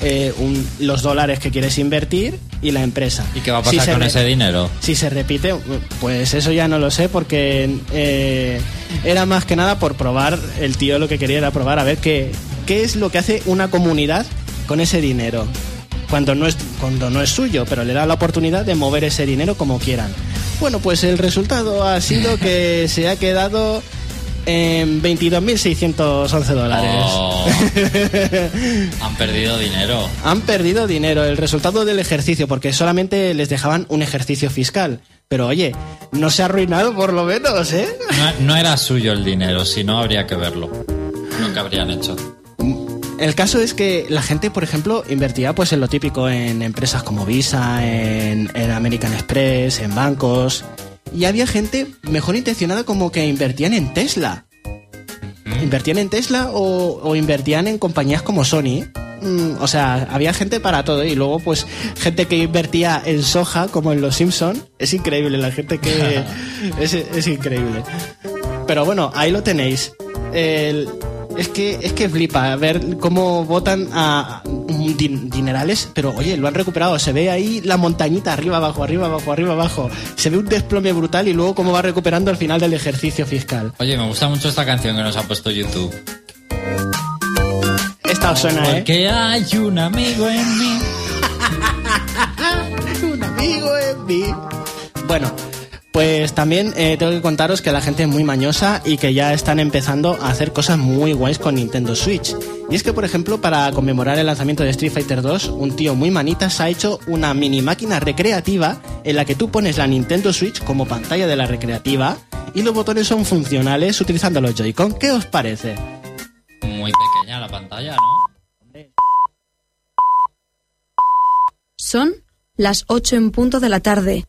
S2: eh, un- los dólares que quieres invertir y la empresa.
S1: ¿Y qué va a
S2: Si
S1: pasar
S2: se
S1: con ese dinero?
S2: Si se repite, pues eso ya no lo sé porque eh, era más que nada por probar, el tío lo que quería era probar a ver qué, qué es lo que hace una comunidad con ese dinero. Cuando no, es, cuando no es suyo, pero le da la oportunidad de mover ese dinero como quieran. Bueno, pues el resultado ha sido que se ha quedado en 22.611 dólares.
S1: Oh. Han perdido dinero.
S2: Han perdido dinero, el resultado del ejercicio, porque solamente les dejaban un ejercicio fiscal. Pero oye, no se ha arruinado por lo menos, ¿eh?
S1: No, no era suyo el dinero, si no habría que verlo. Lo que habrían hecho.
S2: El caso es que la gente, por ejemplo, invertía pues en lo típico, en empresas como Visa, en, en American Express, en bancos. Y había gente mejor intencionada como que invertían en Tesla. Invertían en Tesla o, o invertían en compañías como Sony. Mm, o sea, había gente para todo y luego pues gente que invertía en soja como en Los Simpson. Es increíble la gente que... es, es increíble. Pero bueno, ahí lo tenéis. El- es que es que flipa ver cómo votan a din- dinerales, pero oye, lo han recuperado. Se ve ahí la montañita arriba, abajo, arriba, abajo, arriba, abajo. Se ve un desplome brutal y luego cómo va recuperando al final del ejercicio fiscal.
S1: Oye, me gusta mucho esta canción que nos ha puesto YouTube.
S2: Esta os suena, ¿eh?
S1: Porque hay un amigo en mí.
S2: un amigo en mí. Bueno, pues también eh, tengo que contaros que la gente es muy mañosa y que ya están empezando a hacer cosas muy guays con Nintendo Switch. Y es que, por ejemplo, para conmemorar el lanzamiento de Street Fighter 2, un tío muy manitas ha hecho una mini máquina recreativa en la que tú pones la Nintendo Switch como pantalla de la recreativa y los botones son funcionales utilizando los Joy-Con. ¿Qué os parece?
S1: Muy pequeña la pantalla, ¿no?
S4: Son las 8 en punto de la tarde.